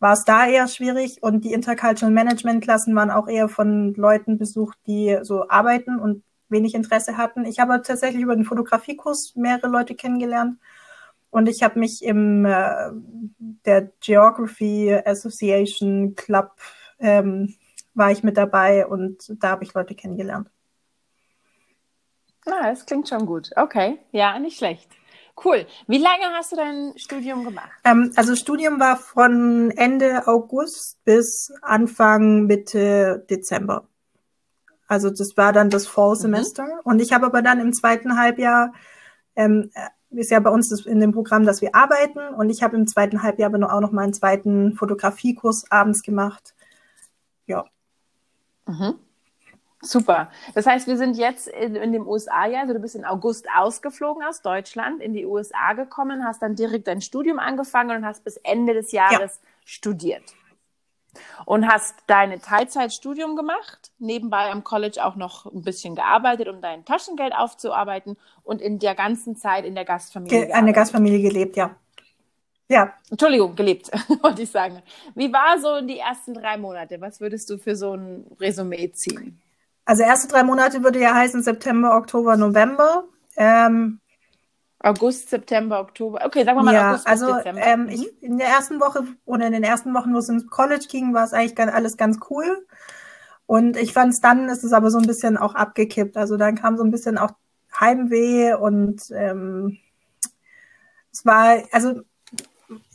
war es da eher schwierig. Und die Intercultural Management Klassen waren auch eher von Leuten besucht, die so arbeiten und wenig Interesse hatten. Ich habe tatsächlich über den Fotografiekurs mehrere Leute kennengelernt und ich habe mich im äh, der Geography Association Club ähm, war ich mit dabei und da habe ich Leute kennengelernt. Ah, das klingt schon gut. Okay, ja, nicht schlecht. Cool. Wie lange hast du dein Studium gemacht? Ähm, also Studium war von Ende August bis Anfang Mitte Dezember. Also das war dann das Fall-Semester. Mhm. Und ich habe aber dann im zweiten Halbjahr, ähm, ist ja bei uns in dem Programm, dass wir arbeiten. Und ich habe im zweiten Halbjahr aber auch noch mal einen zweiten Fotografiekurs abends gemacht. Ja. Mhm. Super. Das heißt, wir sind jetzt in, in dem USA-Jahr, also du bist in August ausgeflogen aus Deutschland, in die USA gekommen, hast dann direkt dein Studium angefangen und hast bis Ende des Jahres ja. studiert. Und hast deine Teilzeitstudium gemacht, nebenbei am College auch noch ein bisschen gearbeitet, um dein Taschengeld aufzuarbeiten und in der ganzen Zeit in der Gastfamilie. Ge eine Gastfamilie gelebt, ja. Ja. Entschuldigung, gelebt, wollte ich sagen. Wie war so die ersten drei Monate? Was würdest du für so ein Resümee ziehen? Also erste drei Monate würde ja heißen September, Oktober, November. Ähm, August, September, Oktober. Okay, sagen wir mal ja, August also, Dezember. Ähm, ich, mhm. in der ersten Woche oder in den ersten Wochen, wo es ins College ging, war es eigentlich ganz, alles ganz cool. Und ich fand es dann, ist es aber so ein bisschen auch abgekippt. Also dann kam so ein bisschen auch Heimweh und ähm, es war, also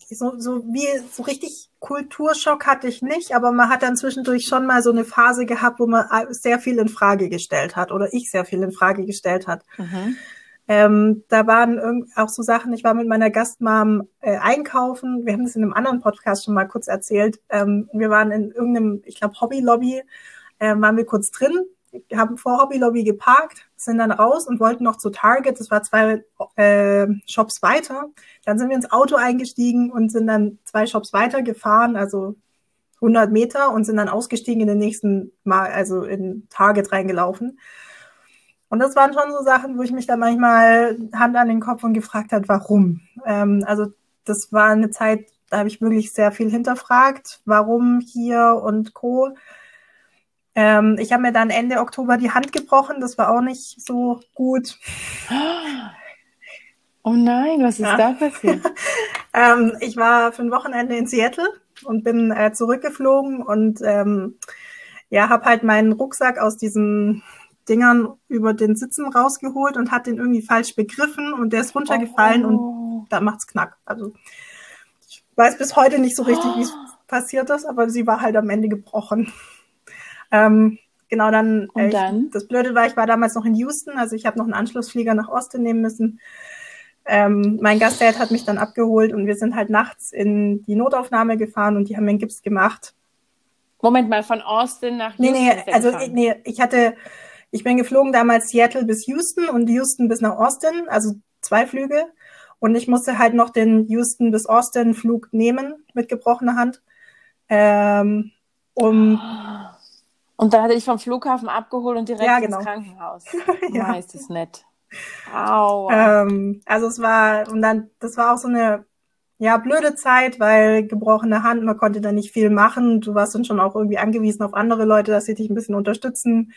so, so wie so richtig Kulturschock hatte ich nicht, aber man hat dann zwischendurch schon mal so eine Phase gehabt, wo man sehr viel in Frage gestellt hat oder ich sehr viel in Frage gestellt hat. Mhm. Ähm, da waren auch so Sachen, ich war mit meiner Gastmam äh, einkaufen, wir haben das in einem anderen Podcast schon mal kurz erzählt. Ähm, wir waren in irgendeinem, ich glaube, Hobby-Lobby, äh, waren wir kurz drin haben vor Hobby Lobby geparkt, sind dann raus und wollten noch zu Target. Das war zwei äh, Shops weiter. Dann sind wir ins Auto eingestiegen und sind dann zwei Shops weiter gefahren, also 100 Meter und sind dann ausgestiegen in den nächsten Mal, also in Target reingelaufen. Und das waren schon so Sachen, wo ich mich dann manchmal Hand an den Kopf und gefragt hat, warum. Ähm, also das war eine Zeit, da habe ich wirklich sehr viel hinterfragt, warum hier und co. Ähm, ich habe mir dann Ende Oktober die Hand gebrochen. Das war auch nicht so gut. Oh nein, was ist ja. da passiert? ähm, ich war für ein Wochenende in Seattle und bin äh, zurückgeflogen und ähm, ja, habe halt meinen Rucksack aus diesen Dingern über den Sitzen rausgeholt und hat den irgendwie falsch begriffen und der ist runtergefallen oh. und da macht's knack. Also ich weiß bis heute nicht so richtig, wie es passiert ist, aber sie war halt am Ende gebrochen. Ähm, genau, dann, äh, dann? Ich, das Blöde war, ich war damals noch in Houston, also ich habe noch einen Anschlussflieger nach Austin nehmen müssen. Ähm, mein Gastdad hat mich dann abgeholt und wir sind halt nachts in die Notaufnahme gefahren und die haben mir einen Gips gemacht. Moment mal, von Austin nach Houston? Nee, nee, also ich, nee, ich hatte, ich bin geflogen damals Seattle bis Houston und Houston bis nach Austin, also zwei Flüge. Und ich musste halt noch den Houston bis Austin Flug nehmen mit gebrochener Hand. Ähm, um oh. Und dann hat er dich vom Flughafen abgeholt und direkt ja, genau. ins Krankenhaus. ja. ist das nett. Aua. Ähm, also es war, und dann, das war auch so eine, ja, blöde Zeit, weil gebrochene Hand, man konnte da nicht viel machen. Du warst dann schon auch irgendwie angewiesen auf andere Leute, dass sie dich ein bisschen unterstützen.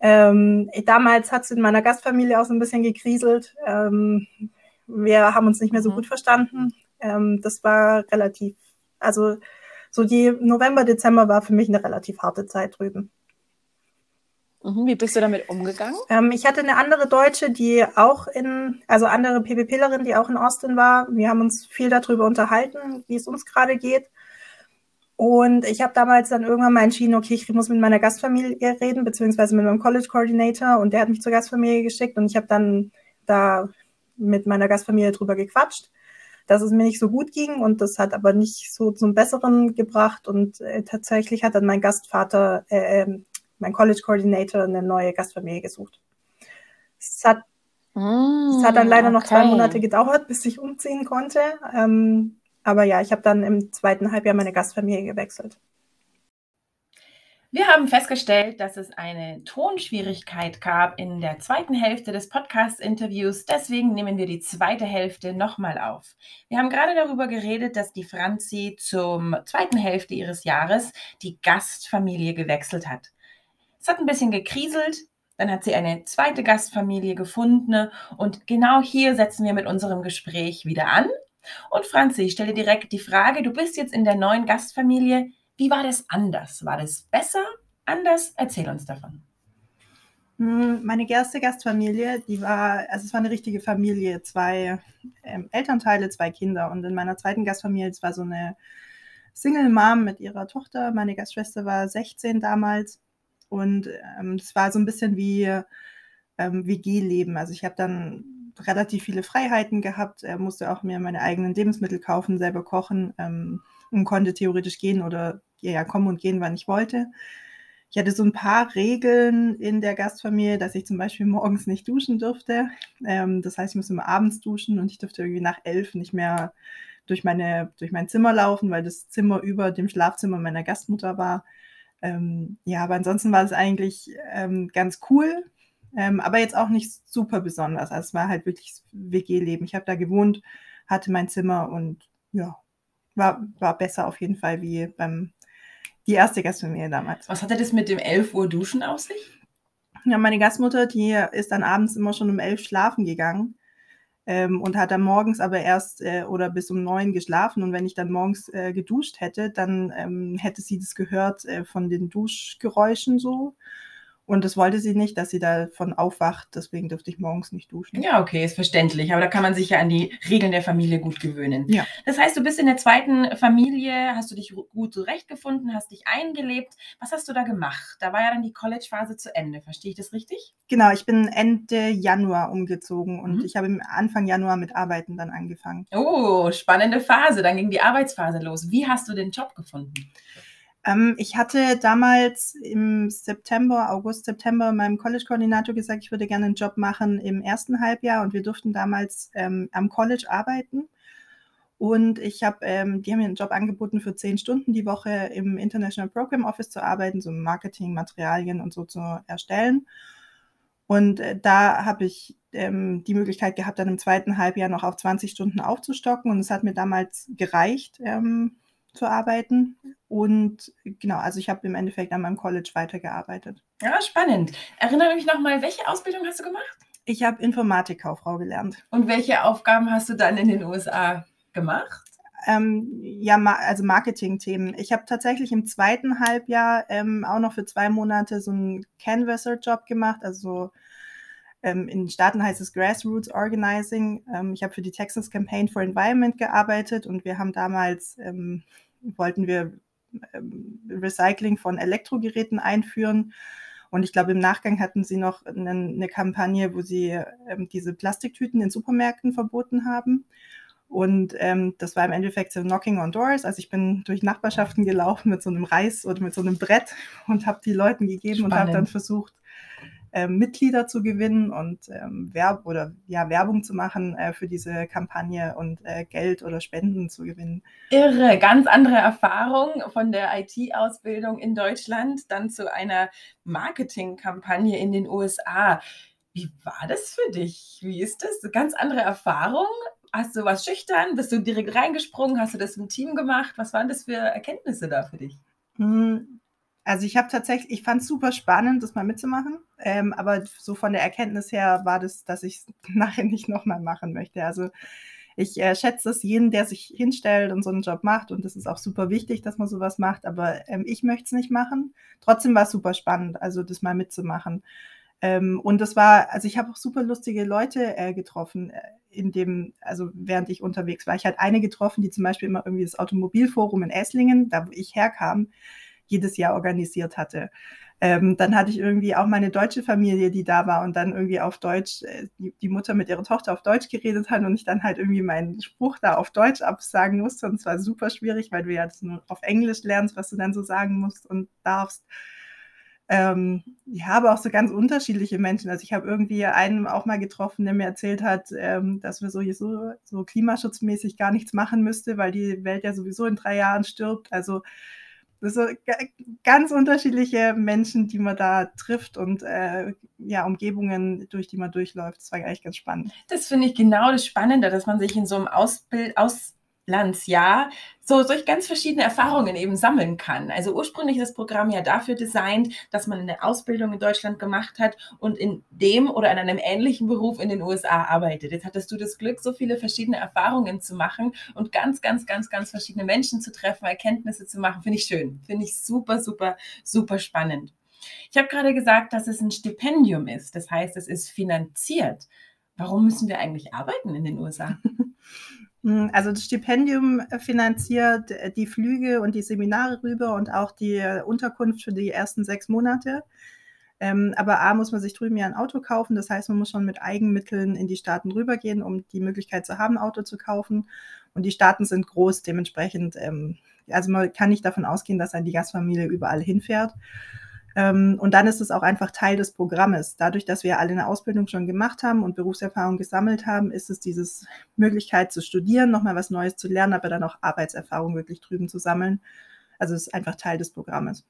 Ähm, damals hat es in meiner Gastfamilie auch so ein bisschen gekriselt. Ähm, wir haben uns nicht mehr so mhm. gut verstanden. Ähm, das war relativ, also so die November, Dezember war für mich eine relativ harte Zeit drüben. Mhm, wie bist du damit umgegangen? Ähm, ich hatte eine andere Deutsche, die auch in, also andere PvPlerin, die auch in Austin war. Wir haben uns viel darüber unterhalten, wie es uns gerade geht. Und ich habe damals dann irgendwann mal entschieden, okay, ich muss mit meiner Gastfamilie reden, beziehungsweise mit meinem College Coordinator und der hat mich zur Gastfamilie geschickt und ich habe dann da mit meiner Gastfamilie drüber gequatscht dass es mir nicht so gut ging und das hat aber nicht so zum Besseren gebracht und äh, tatsächlich hat dann mein Gastvater, äh, ähm, mein College Coordinator eine neue Gastfamilie gesucht. Es hat, mm, es hat dann leider okay. noch zwei Monate gedauert, bis ich umziehen konnte. Ähm, aber ja, ich habe dann im zweiten Halbjahr meine Gastfamilie gewechselt. Wir haben festgestellt, dass es eine Tonschwierigkeit gab in der zweiten Hälfte des Podcast-Interviews. Deswegen nehmen wir die zweite Hälfte nochmal auf. Wir haben gerade darüber geredet, dass die Franzi zum zweiten Hälfte ihres Jahres die Gastfamilie gewechselt hat. Es hat ein bisschen gekriselt. Dann hat sie eine zweite Gastfamilie gefunden. Und genau hier setzen wir mit unserem Gespräch wieder an. Und Franzi, ich stelle direkt die Frage, du bist jetzt in der neuen Gastfamilie. Wie war das anders? War das besser, anders? Erzähl uns davon. Hm, meine erste Gastfamilie, die war, also es war eine richtige Familie, zwei ähm, Elternteile, zwei Kinder. Und in meiner zweiten Gastfamilie, es war so eine Single Mom mit ihrer Tochter. Meine Gastschwester war 16 damals. Und ähm, es war so ein bisschen wie ähm, WG-Leben. Also ich habe dann relativ viele Freiheiten gehabt, er musste auch mir meine eigenen Lebensmittel kaufen, selber kochen ähm, und konnte theoretisch gehen oder ja, kommen und gehen, wann ich wollte. Ich hatte so ein paar Regeln in der Gastfamilie, dass ich zum Beispiel morgens nicht duschen durfte. Ähm, das heißt, ich musste immer abends duschen und ich durfte irgendwie nach elf nicht mehr durch, meine, durch mein Zimmer laufen, weil das Zimmer über dem Schlafzimmer meiner Gastmutter war. Ähm, ja, aber ansonsten war es eigentlich ähm, ganz cool, ähm, aber jetzt auch nicht super besonders. Also es war halt wirklich WG-Leben. Ich habe da gewohnt, hatte mein Zimmer und ja, war, war besser auf jeden Fall wie beim die erste Gastfamilie damals. Was hatte das mit dem 11 Uhr Duschen auf sich? Ja, meine Gastmutter, die ist dann abends immer schon um 11 schlafen gegangen ähm, und hat dann morgens aber erst äh, oder bis um 9 geschlafen. Und wenn ich dann morgens äh, geduscht hätte, dann ähm, hätte sie das gehört äh, von den Duschgeräuschen so. Und das wollte sie nicht, dass sie davon aufwacht. Deswegen dürfte ich morgens nicht duschen. Ja, okay, ist verständlich. Aber da kann man sich ja an die Regeln der Familie gut gewöhnen. Ja. Das heißt, du bist in der zweiten Familie, hast du dich gut zurechtgefunden, hast dich eingelebt. Was hast du da gemacht? Da war ja dann die College-Phase zu Ende. Verstehe ich das richtig? Genau, ich bin Ende Januar umgezogen und mhm. ich habe Anfang Januar mit Arbeiten dann angefangen. Oh, spannende Phase. Dann ging die Arbeitsphase los. Wie hast du den Job gefunden? Ähm, ich hatte damals im September, August, September meinem College-Koordinator gesagt, ich würde gerne einen Job machen im ersten Halbjahr und wir durften damals ähm, am College arbeiten. Und ich habe, ähm, die haben mir einen Job angeboten für zehn Stunden die Woche im International Program Office zu arbeiten, so Marketing, Materialien und so zu erstellen. Und äh, da habe ich ähm, die Möglichkeit gehabt, dann im zweiten Halbjahr noch auf 20 Stunden aufzustocken. Und es hat mir damals gereicht, ähm, zu arbeiten. Und genau, also ich habe im Endeffekt an meinem College weitergearbeitet. Ja, spannend. Erinnere mich nochmal, welche Ausbildung hast du gemacht? Ich habe Informatikkauffrau gelernt. Und welche Aufgaben hast du dann in den USA gemacht? Ähm, ja, ma also Marketing-Themen. Ich habe tatsächlich im zweiten Halbjahr ähm, auch noch für zwei Monate so einen Canvasser-Job gemacht, also ähm, in den Staaten heißt es Grassroots Organizing. Ähm, ich habe für die Texas Campaign for Environment gearbeitet und wir haben damals, ähm, wollten wir Recycling von Elektrogeräten einführen. Und ich glaube, im Nachgang hatten sie noch eine, eine Kampagne, wo sie ähm, diese Plastiktüten in Supermärkten verboten haben. Und ähm, das war im Endeffekt so Knocking on Doors. Also ich bin durch Nachbarschaften gelaufen mit so einem Reis oder mit so einem Brett und habe die Leuten gegeben Spannend. und habe dann versucht, ähm, Mitglieder zu gewinnen und ähm, Werb oder ja Werbung zu machen äh, für diese Kampagne und äh, Geld oder Spenden zu gewinnen. Irre, ganz andere Erfahrung von der IT-Ausbildung in Deutschland dann zu einer Marketingkampagne in den USA. Wie war das für dich? Wie ist das? Ganz andere Erfahrung? Hast du was schüchtern? Bist du direkt reingesprungen? Hast du das im Team gemacht? Was waren das für Erkenntnisse da für dich? Also ich habe tatsächlich, ich fand es super spannend, das mal mitzumachen. Ähm, aber so von der Erkenntnis her war das, dass ich es nachher nicht nochmal machen möchte. Also ich äh, schätze es jeden, der sich hinstellt und so einen Job macht. Und das ist auch super wichtig, dass man sowas macht. Aber ähm, ich möchte es nicht machen. Trotzdem war es super spannend, also das mal mitzumachen. Ähm, und das war, also ich habe auch super lustige Leute äh, getroffen, äh, in dem, also während ich unterwegs war. Ich hatte eine getroffen, die zum Beispiel immer irgendwie das Automobilforum in Esslingen, da wo ich herkam, jedes Jahr organisiert hatte. Ähm, dann hatte ich irgendwie auch meine deutsche Familie, die da war und dann irgendwie auf Deutsch, äh, die, Mutter mit ihrer Tochter auf Deutsch geredet hat und ich dann halt irgendwie meinen Spruch da auf Deutsch absagen musste. Und es war super schwierig, weil du ja das nur auf Englisch lernst, was du dann so sagen musst und darfst. Ähm, ja, aber auch so ganz unterschiedliche Menschen. Also ich habe irgendwie einen auch mal getroffen, der mir erzählt hat, ähm, dass wir sowieso so klimaschutzmäßig gar nichts machen müsste, weil die Welt ja sowieso in drei Jahren stirbt. Also so ganz unterschiedliche Menschen, die man da trifft und äh, ja, Umgebungen, durch die man durchläuft. Das war eigentlich ganz spannend. Das finde ich genau das Spannende, dass man sich in so einem Ausbild, aus, Landsjahr so solch ganz verschiedene Erfahrungen eben sammeln kann. Also ursprünglich ist das Programm ja dafür designt, dass man eine Ausbildung in Deutschland gemacht hat und in dem oder in einem ähnlichen Beruf in den USA arbeitet. Jetzt hattest du das Glück, so viele verschiedene Erfahrungen zu machen und ganz, ganz, ganz, ganz verschiedene Menschen zu treffen, Erkenntnisse zu machen. Finde ich schön. Finde ich super, super, super spannend. Ich habe gerade gesagt, dass es ein Stipendium ist. Das heißt, es ist finanziert. Warum müssen wir eigentlich arbeiten in den USA? Hm, also das Stipendium finanziert die Flüge und die Seminare rüber und auch die Unterkunft für die ersten sechs Monate. Ähm, aber A muss man sich drüben ja ein Auto kaufen. Das heißt, man muss schon mit Eigenmitteln in die Staaten rübergehen, um die Möglichkeit zu haben, ein Auto zu kaufen. Und die Staaten sind groß, dementsprechend, ähm, also man kann nicht davon ausgehen, dass dann die Gastfamilie überall hinfährt. Ähm, und dann ist es auch einfach Teil des Programmes. Dadurch, dass wir alle eine Ausbildung schon gemacht haben und Berufserfahrung gesammelt haben, ist es diese Möglichkeit zu studieren, nochmal was Neues zu lernen, aber dann auch Arbeitserfahrung wirklich drüben zu sammeln. Also es ist einfach Teil des Programmes.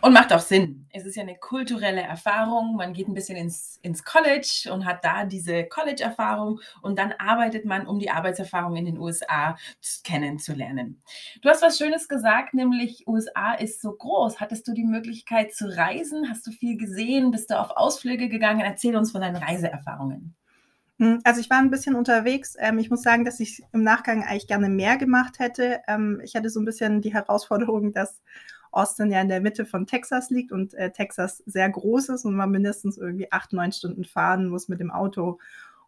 Und macht auch Sinn. Es ist ja eine kulturelle Erfahrung. Man geht ein bisschen ins, ins College und hat da diese College-Erfahrung und dann arbeitet man, um die Arbeitserfahrung in den USA kennenzulernen. Du hast was Schönes gesagt, nämlich USA ist so groß. Hattest du die Möglichkeit zu reisen? Hast du viel gesehen? Bist du auf Ausflüge gegangen? Erzähl uns von deinen Reiseerfahrungen. Hm, also ich war ein bisschen unterwegs. Ähm, ich muss sagen, dass ich im Nachgang eigentlich gerne mehr gemacht hätte. Ähm, ich hatte so ein bisschen die Herausforderung, dass Austin ja in der Mitte von Texas liegt und äh, Texas sehr groß ist und man mindestens irgendwie acht, neun Stunden fahren muss mit dem Auto,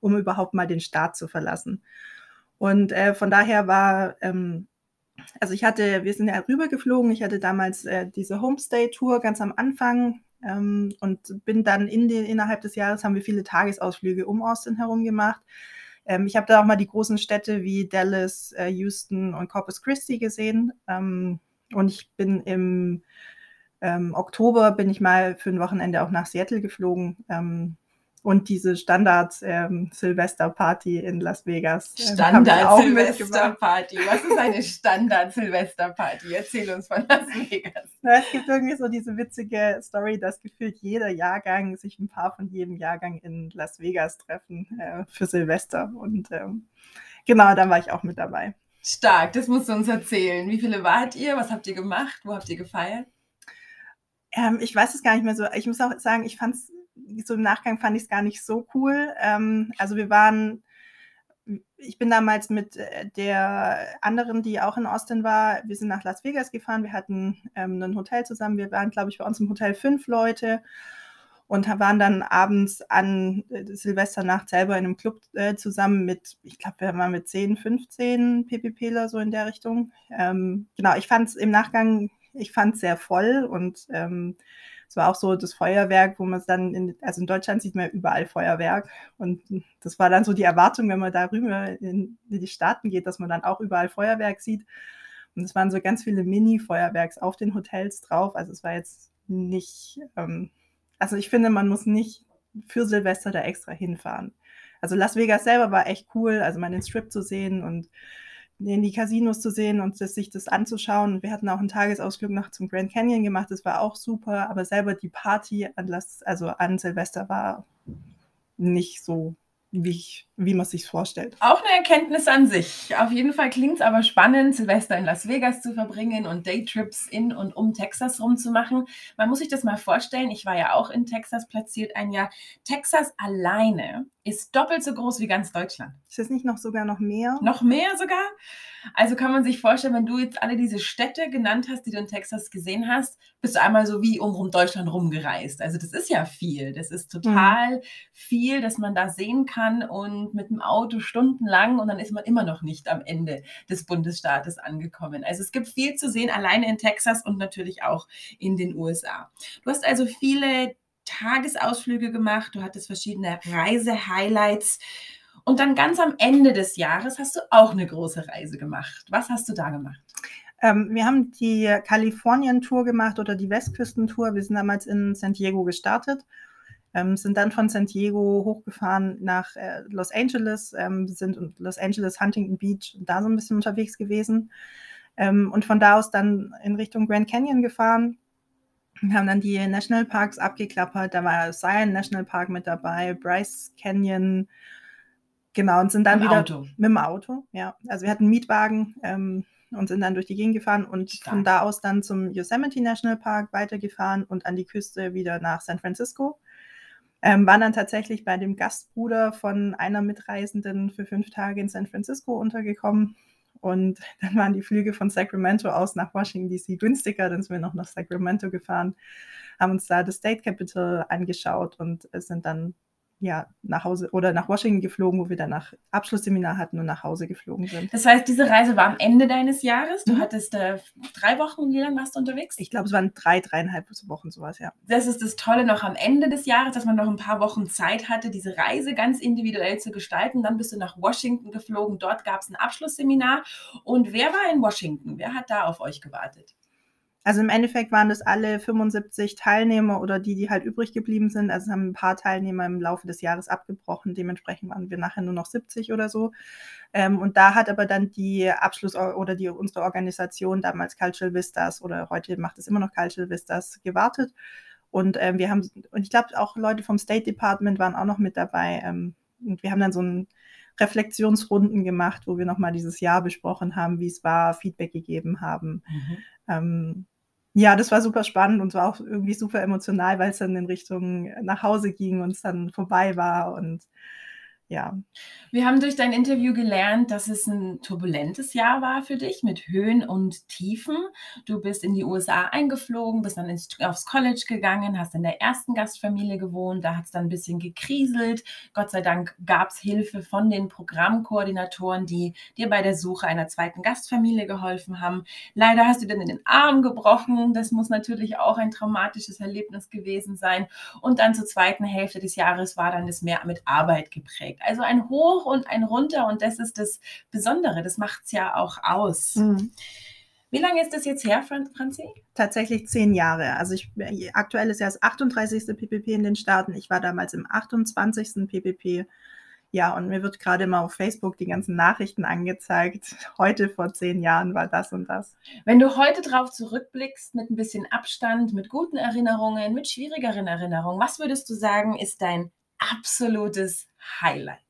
um überhaupt mal den Staat zu verlassen. Und äh, von daher war, ähm, also ich hatte, wir sind ja rübergeflogen, ich hatte damals äh, diese Homestay-Tour ganz am Anfang ähm, und bin dann in den, innerhalb des Jahres haben wir viele Tagesausflüge um Austin herum gemacht. Ähm, ich habe da auch mal die großen Städte wie Dallas, äh, Houston und Corpus Christi gesehen. Ähm, und ich bin im ähm, Oktober bin ich mal für ein Wochenende auch nach Seattle geflogen. Ähm, und diese Standard-Silvester-Party ähm, in Las Vegas. Äh, Standard-Silvester-Party. Was ist eine Standard-Silvester-Party? Erzähl uns von Las Vegas. Es gibt irgendwie so diese witzige Story, dass gefühlt jeder Jahrgang sich ein paar von jedem Jahrgang in Las Vegas treffen äh, für Silvester. Und ähm, genau, dann war ich auch mit dabei. Stark, das musst du uns erzählen. Wie viele wart ihr? Was habt ihr gemacht? Wo habt ihr gefeiert? Ähm, ich weiß es gar nicht mehr so. Ich muss auch sagen, ich fand es, so im Nachgang fand ich es gar nicht so cool. Ähm, also wir waren, ich bin damals mit äh, der anderen, die auch in Austin war, wir sind nach Las Vegas gefahren. Wir hatten ähm, ein Hotel zusammen. Wir waren, glaube ich, bei uns im Hotel fünf Leute und waren dann abends an äh, Silvesternacht selber in einem Club äh, zusammen mit, ich glaube, wir waren mit 10, 15 PPPler so in der Richtung. Ähm, genau, ich fand es im Nachgang, ich fand es sehr voll und ähm, es war auch so das Feuerwerk, wo man es dann, in, also in Deutschland sieht man überall Feuerwerk und das war dann so die Erwartung, wenn man da rüber in, in die Staaten geht, dass man dann auch überall Feuerwerk sieht. Und es waren so ganz viele Mini-Feuerwerks auf den Hotels drauf. Also es war jetzt nicht, ähm, also ich finde, man muss nicht für Silvester da extra hinfahren. Also Las Vegas selber war echt cool, also mal den Strip zu sehen und in die Casinos zu sehen und das, sich das anzuschauen. Wir hatten auch einen Tagesausflug nach zum Grand Canyon gemacht, das war auch super, aber selber die Party an, Las, also an Silvester war nicht so wie, ich, wie man es sich vorstellt. Auch eine Erkenntnis an sich. Auf jeden Fall klingt es aber spannend, Silvester in Las Vegas zu verbringen und Daytrips in und um Texas rumzumachen. Man muss sich das mal vorstellen. Ich war ja auch in Texas platziert ein Jahr. Texas alleine ist doppelt so groß wie ganz Deutschland. Ist es nicht noch sogar noch mehr? Noch mehr sogar? Also kann man sich vorstellen, wenn du jetzt alle diese Städte genannt hast, die du in Texas gesehen hast, bist du einmal so wie um, um Deutschland rumgereist. Also das ist ja viel. Das ist total mhm. viel, dass man da sehen kann und mit dem Auto stundenlang und dann ist man immer noch nicht am Ende des Bundesstaates angekommen. Also es gibt viel zu sehen, alleine in Texas und natürlich auch in den USA. Du hast also viele Tagesausflüge gemacht, du hattest verschiedene Reise-Highlights. Und dann ganz am Ende des Jahres hast du auch eine große Reise gemacht. Was hast du da gemacht? Ähm, wir haben die Kalifornien-Tour gemacht oder die Westküstentour. Wir sind damals in San Diego gestartet, ähm, sind dann von San Diego hochgefahren nach äh, Los Angeles, ähm, sind in Los Angeles, Huntington Beach, da so ein bisschen unterwegs gewesen. Ähm, und von da aus dann in Richtung Grand Canyon gefahren. Wir haben dann die Nationalparks abgeklappert. Da war Zion National Park mit dabei, Bryce Canyon, Genau, und sind dann mit wieder Auto. mit dem Auto, ja. Also wir hatten einen Mietwagen ähm, und sind dann durch die Gegend gefahren und Stark. von da aus dann zum Yosemite National Park weitergefahren und an die Küste wieder nach San Francisco. Ähm, waren dann tatsächlich bei dem Gastbruder von einer Mitreisenden für fünf Tage in San Francisco untergekommen. Und dann waren die Flüge von Sacramento aus nach Washington DC günstiger, dann sind wir noch nach Sacramento gefahren, haben uns da das State Capitol angeschaut und sind dann ja, nach Hause oder nach Washington geflogen, wo wir dann nach Abschlussseminar hatten und nach Hause geflogen sind. Das heißt, diese Reise war am Ende deines Jahres. Du mhm. hattest äh, drei Wochen, wie lange warst du unterwegs? Ich glaube, es waren drei, dreieinhalb Wochen sowas, ja. Das ist das Tolle noch am Ende des Jahres, dass man noch ein paar Wochen Zeit hatte, diese Reise ganz individuell zu gestalten. Dann bist du nach Washington geflogen. Dort gab es ein Abschlussseminar. Und wer war in Washington? Wer hat da auf euch gewartet? Also im Endeffekt waren das alle 75 Teilnehmer oder die, die halt übrig geblieben sind. Also haben ein paar Teilnehmer im Laufe des Jahres abgebrochen. Dementsprechend waren wir nachher nur noch 70 oder so. Ähm, und da hat aber dann die Abschluss- oder die, unsere Organisation, damals Cultural Vistas oder heute macht es immer noch Cultural Vistas, gewartet. Und ähm, wir haben, und ich glaube auch Leute vom State Department waren auch noch mit dabei. Ähm, und wir haben dann so ein Reflexionsrunden gemacht, wo wir nochmal dieses Jahr besprochen haben, wie es war, Feedback gegeben haben. Mhm. Ja, das war super spannend und war auch irgendwie super emotional, weil es dann in Richtung nach Hause ging und es dann vorbei war und ja. Wir haben durch dein Interview gelernt, dass es ein turbulentes Jahr war für dich mit Höhen und Tiefen. Du bist in die USA eingeflogen, bist dann ins, aufs College gegangen, hast in der ersten Gastfamilie gewohnt, da hat es dann ein bisschen gekriselt. Gott sei Dank gab es Hilfe von den Programmkoordinatoren, die dir bei der Suche einer zweiten Gastfamilie geholfen haben. Leider hast du dann in den Arm gebrochen. Das muss natürlich auch ein traumatisches Erlebnis gewesen sein. Und dann zur zweiten Hälfte des Jahres war dann das Meer mit Arbeit geprägt geprägt. Also ein Hoch und ein Runter und das ist das Besondere, das macht es ja auch aus. Mhm. Wie lange ist das jetzt her, Franzi? Tatsächlich zehn Jahre. Also ich, aktuell ist ja das 38. PPP in den Staaten. Ich war damals im 28. PPP. Ja, und mir wird gerade mal auf Facebook die ganzen Nachrichten angezeigt. Heute vor zehn Jahren war das und das. Wenn du heute drauf zurückblickst, mit ein bisschen Abstand, mit guten Erinnerungen, mit schwierigeren Erinnerungen, was würdest du sagen, ist dein absolutes Highlight?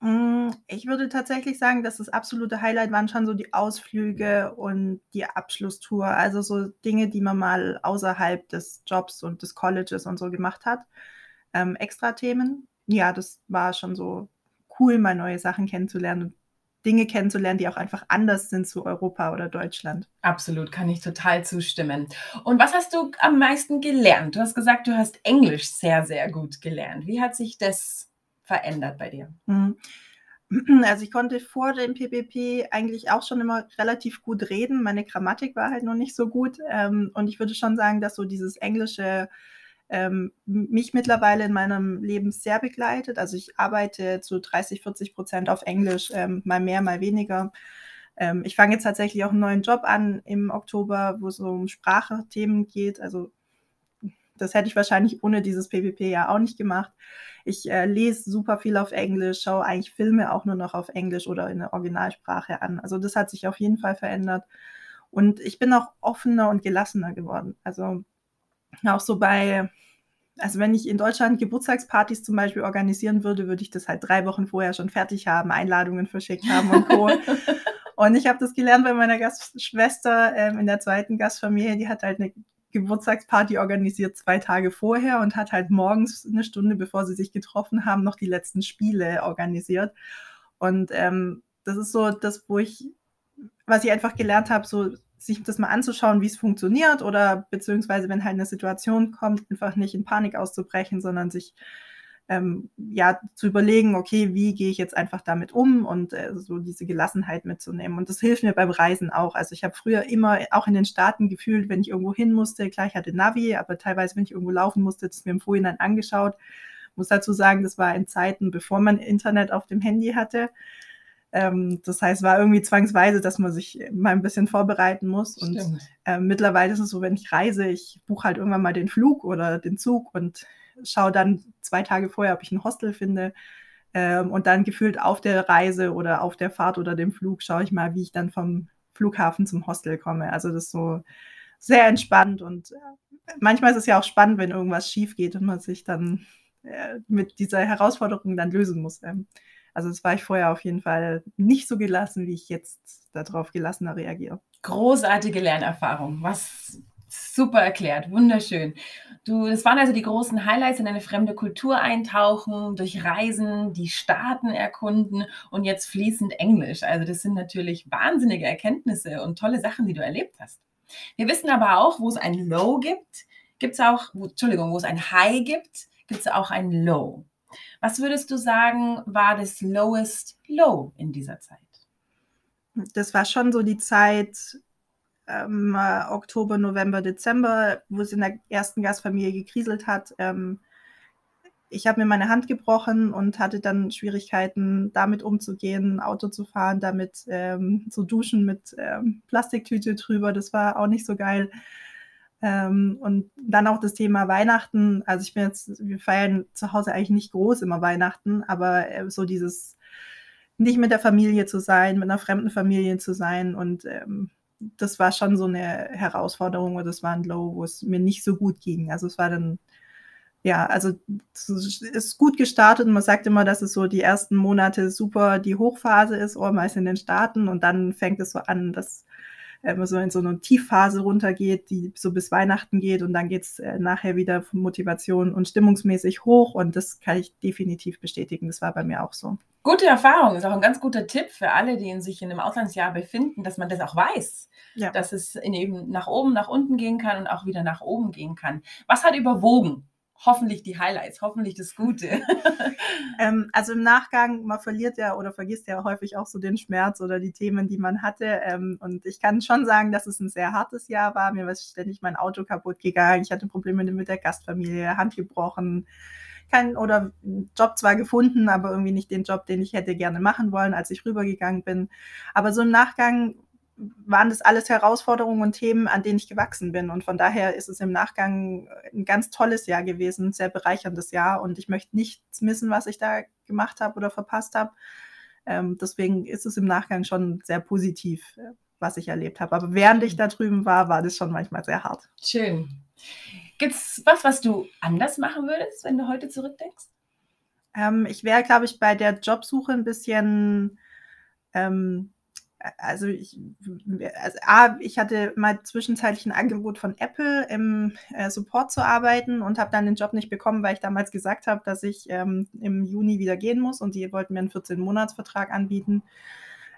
Mm, ich würde tatsächlich sagen, dass das absolute Highlight waren schon so die Ausflüge und die Abschlusstour. Also so Dinge, die man mal außerhalb des Jobs und des Colleges und so gemacht hat. Ähm, extra Themen. Ja, das war schon so cool, mal neue Sachen kennenzulernen und Dinge kennenzulernen, die auch einfach anders sind zu Europa oder Deutschland. Absolut, kann ich total zustimmen. Und was hast du am meisten gelernt? Du hast gesagt, du hast Englisch sehr, sehr gut gelernt. Wie hat sich das verändert bei dir? Mhm. Also ich konnte vor dem PPP eigentlich auch schon immer relativ gut reden. Meine Grammatik war halt noch nicht so gut. Ähm, und ich würde schon sagen, dass so dieses englische ähm, mich mittlerweile in meinem Leben sehr begleitet. Also ich arbeite zu 30, 40 Prozent auf Englisch, ähm, mal mehr, mal weniger. Ähm, ich fange jetzt tatsächlich auch einen neuen Job an im Oktober, wo es um Sprachthemen geht. Also das hätte ich wahrscheinlich ohne dieses PPP ja auch nicht gemacht. Ich äh, lese super viel auf Englisch, schaue eigentlich Filme auch nur noch auf Englisch oder in der Originalsprache an. Also das hat sich auf jeden Fall verändert. Und ich bin auch offener und gelassener geworden. Also auch so bei, also wenn ich in Deutschland Geburtstagspartys zum Beispiel organisieren würde, würde ich das halt drei Wochen vorher schon fertig haben, Einladungen verschickt haben und Co. und ich habe das gelernt bei meiner Gastschwester ähm, in der zweiten Gastfamilie, die hat halt eine Geburtstagsparty organisiert zwei Tage vorher und hat halt morgens eine Stunde, bevor sie sich getroffen haben, noch die letzten Spiele organisiert. Und ähm, das ist so das, wo ich, was ich einfach gelernt habe, so sich das mal anzuschauen, wie es funktioniert oder beziehungsweise, wenn halt eine Situation kommt, einfach nicht in Panik auszubrechen, sondern sich ähm, ja zu überlegen, okay, wie gehe ich jetzt einfach damit um und äh, so diese Gelassenheit mitzunehmen. Und das hilft mir beim Reisen auch. Also ich habe früher immer auch in den Staaten gefühlt, wenn ich irgendwo hin musste, klar, ich hatte Navi, aber teilweise, wenn ich irgendwo laufen musste, das mir im Vorhinein angeschaut. Muss dazu sagen, das war in Zeiten, bevor man Internet auf dem Handy hatte. Ähm, das heißt, war irgendwie zwangsweise, dass man sich mal ein bisschen vorbereiten muss. Stimmt. Und äh, mittlerweile ist es so, wenn ich reise, ich buche halt irgendwann mal den Flug oder den Zug und schaue dann zwei Tage vorher, ob ich ein Hostel finde. Ähm, und dann gefühlt auf der Reise oder auf der Fahrt oder dem Flug schaue ich mal, wie ich dann vom Flughafen zum Hostel komme. Also das ist so sehr entspannt und äh, manchmal ist es ja auch spannend, wenn irgendwas schief geht und man sich dann äh, mit dieser Herausforderung dann lösen muss. Ähm. Also das war ich vorher auf jeden Fall nicht so gelassen, wie ich jetzt darauf gelassener reagiere. Großartige Lernerfahrung. Was super erklärt, wunderschön. Du, das waren also die großen Highlights in eine fremde Kultur eintauchen, durch Reisen, die Staaten erkunden und jetzt fließend Englisch. Also das sind natürlich wahnsinnige Erkenntnisse und tolle Sachen, die du erlebt hast. Wir wissen aber auch, wo es ein Low gibt, gibt es auch, wo, Entschuldigung, wo es ein High gibt, gibt es auch ein Low. Was würdest du sagen, war das lowest Low in dieser Zeit? Das war schon so die Zeit ähm, Oktober, November, Dezember, wo es in der ersten Gastfamilie gekriselt hat. Ähm, ich habe mir meine Hand gebrochen und hatte dann Schwierigkeiten, damit umzugehen, Auto zu fahren, damit ähm, zu duschen mit ähm, Plastiktüte drüber. Das war auch nicht so geil. Ähm, und dann auch das Thema Weihnachten. Also ich bin jetzt, wir feiern zu Hause eigentlich nicht groß immer Weihnachten, aber äh, so dieses nicht mit der Familie zu sein, mit einer fremden Familie zu sein und ähm, das war schon so eine Herausforderung oder das war ein Low, wo es mir nicht so gut ging. Also es war dann ja, also es ist gut gestartet und man sagt immer, dass es so die ersten Monate super die Hochphase ist, oh, meist in den Staaten und dann fängt es so an, dass äh, so in so eine Tiefphase runtergeht, die so bis Weihnachten geht und dann geht es äh, nachher wieder von Motivation und stimmungsmäßig hoch und das kann ich definitiv bestätigen. Das war bei mir auch so. Gute Erfahrung, ist auch ein ganz guter Tipp für alle, die sich in einem Auslandsjahr befinden, dass man das auch weiß, ja. dass es eben nach oben, nach unten gehen kann und auch wieder nach oben gehen kann. Was hat überwogen? Hoffentlich die Highlights, hoffentlich das Gute. ähm, also im Nachgang, man verliert ja oder vergisst ja häufig auch so den Schmerz oder die Themen, die man hatte. Ähm, und ich kann schon sagen, dass es ein sehr hartes Jahr war. Mir war ständig mein Auto kaputt gegangen. Ich hatte Probleme mit der Gastfamilie, Hand gebrochen. Kein, oder Job zwar gefunden, aber irgendwie nicht den Job, den ich hätte gerne machen wollen, als ich rübergegangen bin. Aber so im Nachgang waren das alles Herausforderungen und Themen, an denen ich gewachsen bin. Und von daher ist es im Nachgang ein ganz tolles Jahr gewesen, ein sehr bereicherndes Jahr. Und ich möchte nichts missen, was ich da gemacht habe oder verpasst habe. Ähm, deswegen ist es im Nachgang schon sehr positiv, äh, was ich erlebt habe. Aber während ich da drüben war, war das schon manchmal sehr hart. Schön. Gibt es was, was du anders machen würdest, wenn du heute zurückdenkst? Ähm, ich wäre, glaube ich, bei der Jobsuche ein bisschen ähm, also ich, also A, ich hatte mal zwischenzeitlich ein Angebot von Apple im äh, Support zu arbeiten und habe dann den Job nicht bekommen, weil ich damals gesagt habe, dass ich ähm, im Juni wieder gehen muss und die wollten mir einen 14-Monats-Vertrag anbieten.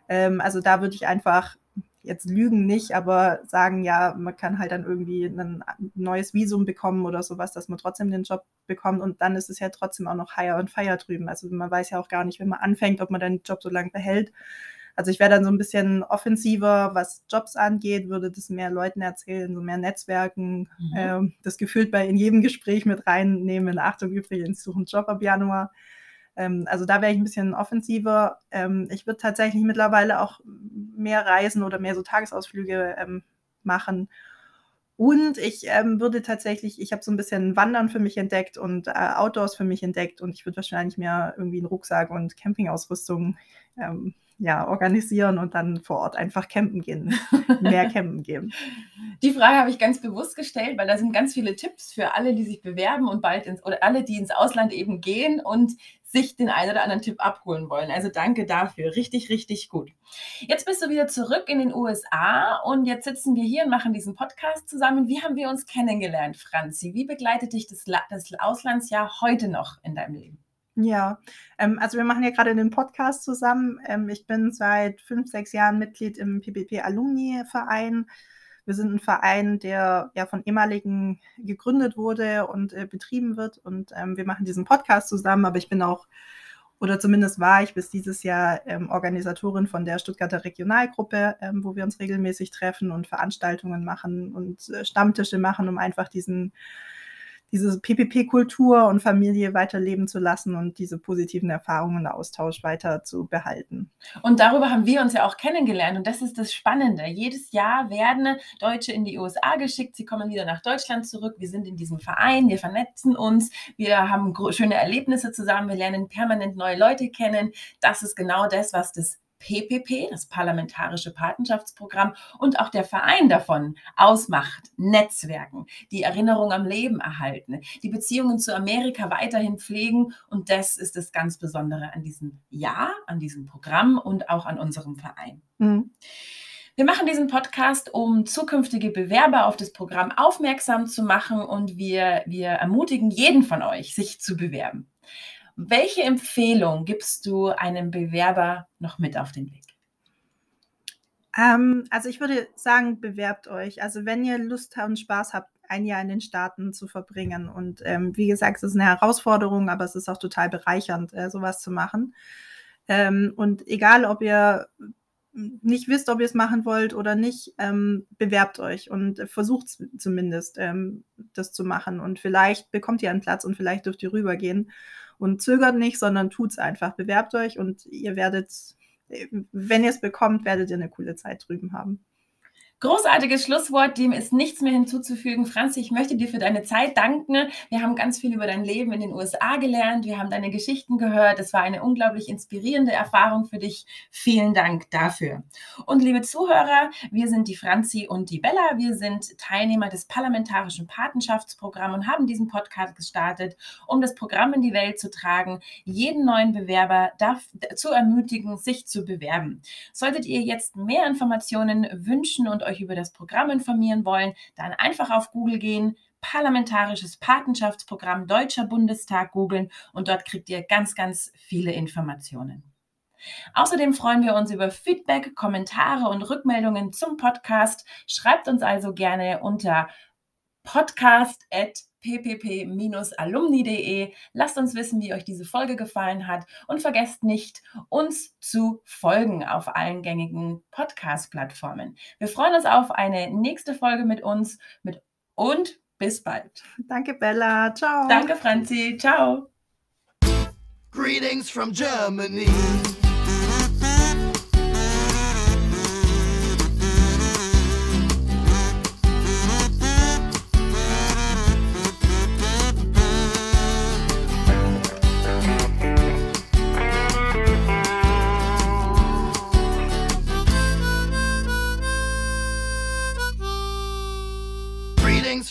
Ähm, also da würde ich einfach jetzt lügen nicht, aber sagen, ja, man kann halt dann irgendwie ein neues Visum bekommen oder sowas, dass man trotzdem den Job bekommt und dann ist es ja trotzdem auch noch higher und fire drüben. Also man weiß ja auch gar nicht, wenn man anfängt, ob man den Job so lange behält. Also ich wäre dann so ein bisschen offensiver, was Jobs angeht, würde das mehr Leuten erzählen, so mehr Netzwerken, mhm. ähm, das gefühlt bei in jedem Gespräch mit reinnehmen. Achtung, übrigens, suchen Job ab Januar. Ähm, also da wäre ich ein bisschen offensiver. Ähm, ich würde tatsächlich mittlerweile auch mehr reisen oder mehr so Tagesausflüge ähm, machen. Und ich ähm, würde tatsächlich, ich habe so ein bisschen Wandern für mich entdeckt und äh, Outdoors für mich entdeckt und ich würde wahrscheinlich mehr irgendwie einen Rucksack und Campingausrüstung ähm, ja, organisieren und dann vor Ort einfach campen gehen, mehr campen gehen. Die Frage habe ich ganz bewusst gestellt, weil da sind ganz viele Tipps für alle, die sich bewerben und bald ins oder alle, die ins Ausland eben gehen und sich den einen oder anderen Tipp abholen wollen. Also danke dafür. Richtig, richtig gut. Jetzt bist du wieder zurück in den USA und jetzt sitzen wir hier und machen diesen Podcast zusammen. Wie haben wir uns kennengelernt, Franzi? Wie begleitet dich das, das Auslandsjahr heute noch in deinem Leben? Ja, ähm, also wir machen ja gerade den Podcast zusammen. Ähm, ich bin seit fünf, sechs Jahren Mitglied im PPP Alumni Verein. Wir sind ein Verein, der ja von ehemaligen gegründet wurde und äh, betrieben wird. Und ähm, wir machen diesen Podcast zusammen, aber ich bin auch, oder zumindest war ich bis dieses Jahr ähm, Organisatorin von der Stuttgarter Regionalgruppe, ähm, wo wir uns regelmäßig treffen und Veranstaltungen machen und äh, Stammtische machen, um einfach diesen diese PPP-Kultur und Familie weiterleben zu lassen und diese positiven Erfahrungen und Austausch weiter zu behalten. Und darüber haben wir uns ja auch kennengelernt und das ist das Spannende. Jedes Jahr werden Deutsche in die USA geschickt, sie kommen wieder nach Deutschland zurück. Wir sind in diesem Verein, wir vernetzen uns, wir haben schöne Erlebnisse zusammen, wir lernen permanent neue Leute kennen. Das ist genau das, was das PPP, das Parlamentarische Patenschaftsprogramm und auch der Verein davon ausmacht, Netzwerken, die Erinnerung am Leben erhalten, die Beziehungen zu Amerika weiterhin pflegen und das ist das ganz Besondere an diesem Jahr, an diesem Programm und auch an unserem Verein. Mhm. Wir machen diesen Podcast, um zukünftige Bewerber auf das Programm aufmerksam zu machen und wir, wir ermutigen jeden von euch, sich zu bewerben. Welche Empfehlung gibst du einem Bewerber noch mit auf den Weg? Ähm, also ich würde sagen, bewerbt euch. Also wenn ihr Lust und Spaß habt, ein Jahr in den Staaten zu verbringen. Und ähm, wie gesagt, es ist eine Herausforderung, aber es ist auch total bereichernd, äh, sowas zu machen. Ähm, und egal, ob ihr nicht wisst, ob ihr es machen wollt oder nicht, ähm, bewerbt euch und versucht zumindest ähm, das zu machen. Und vielleicht bekommt ihr einen Platz und vielleicht dürft ihr rübergehen. Und zögert nicht, sondern tut es einfach. Bewerbt euch und ihr werdet, wenn ihr es bekommt, werdet ihr eine coole Zeit drüben haben. Großartiges Schlusswort, dem ist nichts mehr hinzuzufügen. Franzi, ich möchte dir für deine Zeit danken. Wir haben ganz viel über dein Leben in den USA gelernt. Wir haben deine Geschichten gehört. Es war eine unglaublich inspirierende Erfahrung für dich. Vielen Dank dafür. Und liebe Zuhörer, wir sind die Franzi und die Bella. Wir sind Teilnehmer des Parlamentarischen Patenschaftsprogramms und haben diesen Podcast gestartet, um das Programm in die Welt zu tragen, jeden neuen Bewerber zu ermutigen, sich zu bewerben. Solltet ihr jetzt mehr Informationen wünschen und euch über das Programm informieren wollen, dann einfach auf Google gehen, Parlamentarisches Patenschaftsprogramm Deutscher Bundestag googeln und dort kriegt ihr ganz, ganz viele Informationen. Außerdem freuen wir uns über Feedback, Kommentare und Rückmeldungen zum Podcast. Schreibt uns also gerne unter podcast@ ppp-alumni.de. Lasst uns wissen, wie euch diese Folge gefallen hat und vergesst nicht, uns zu folgen auf allen gängigen Podcast-Plattformen. Wir freuen uns auf eine nächste Folge mit uns mit und bis bald. Danke, Bella. Ciao. Danke, Franzi. Ciao. Greetings from Germany.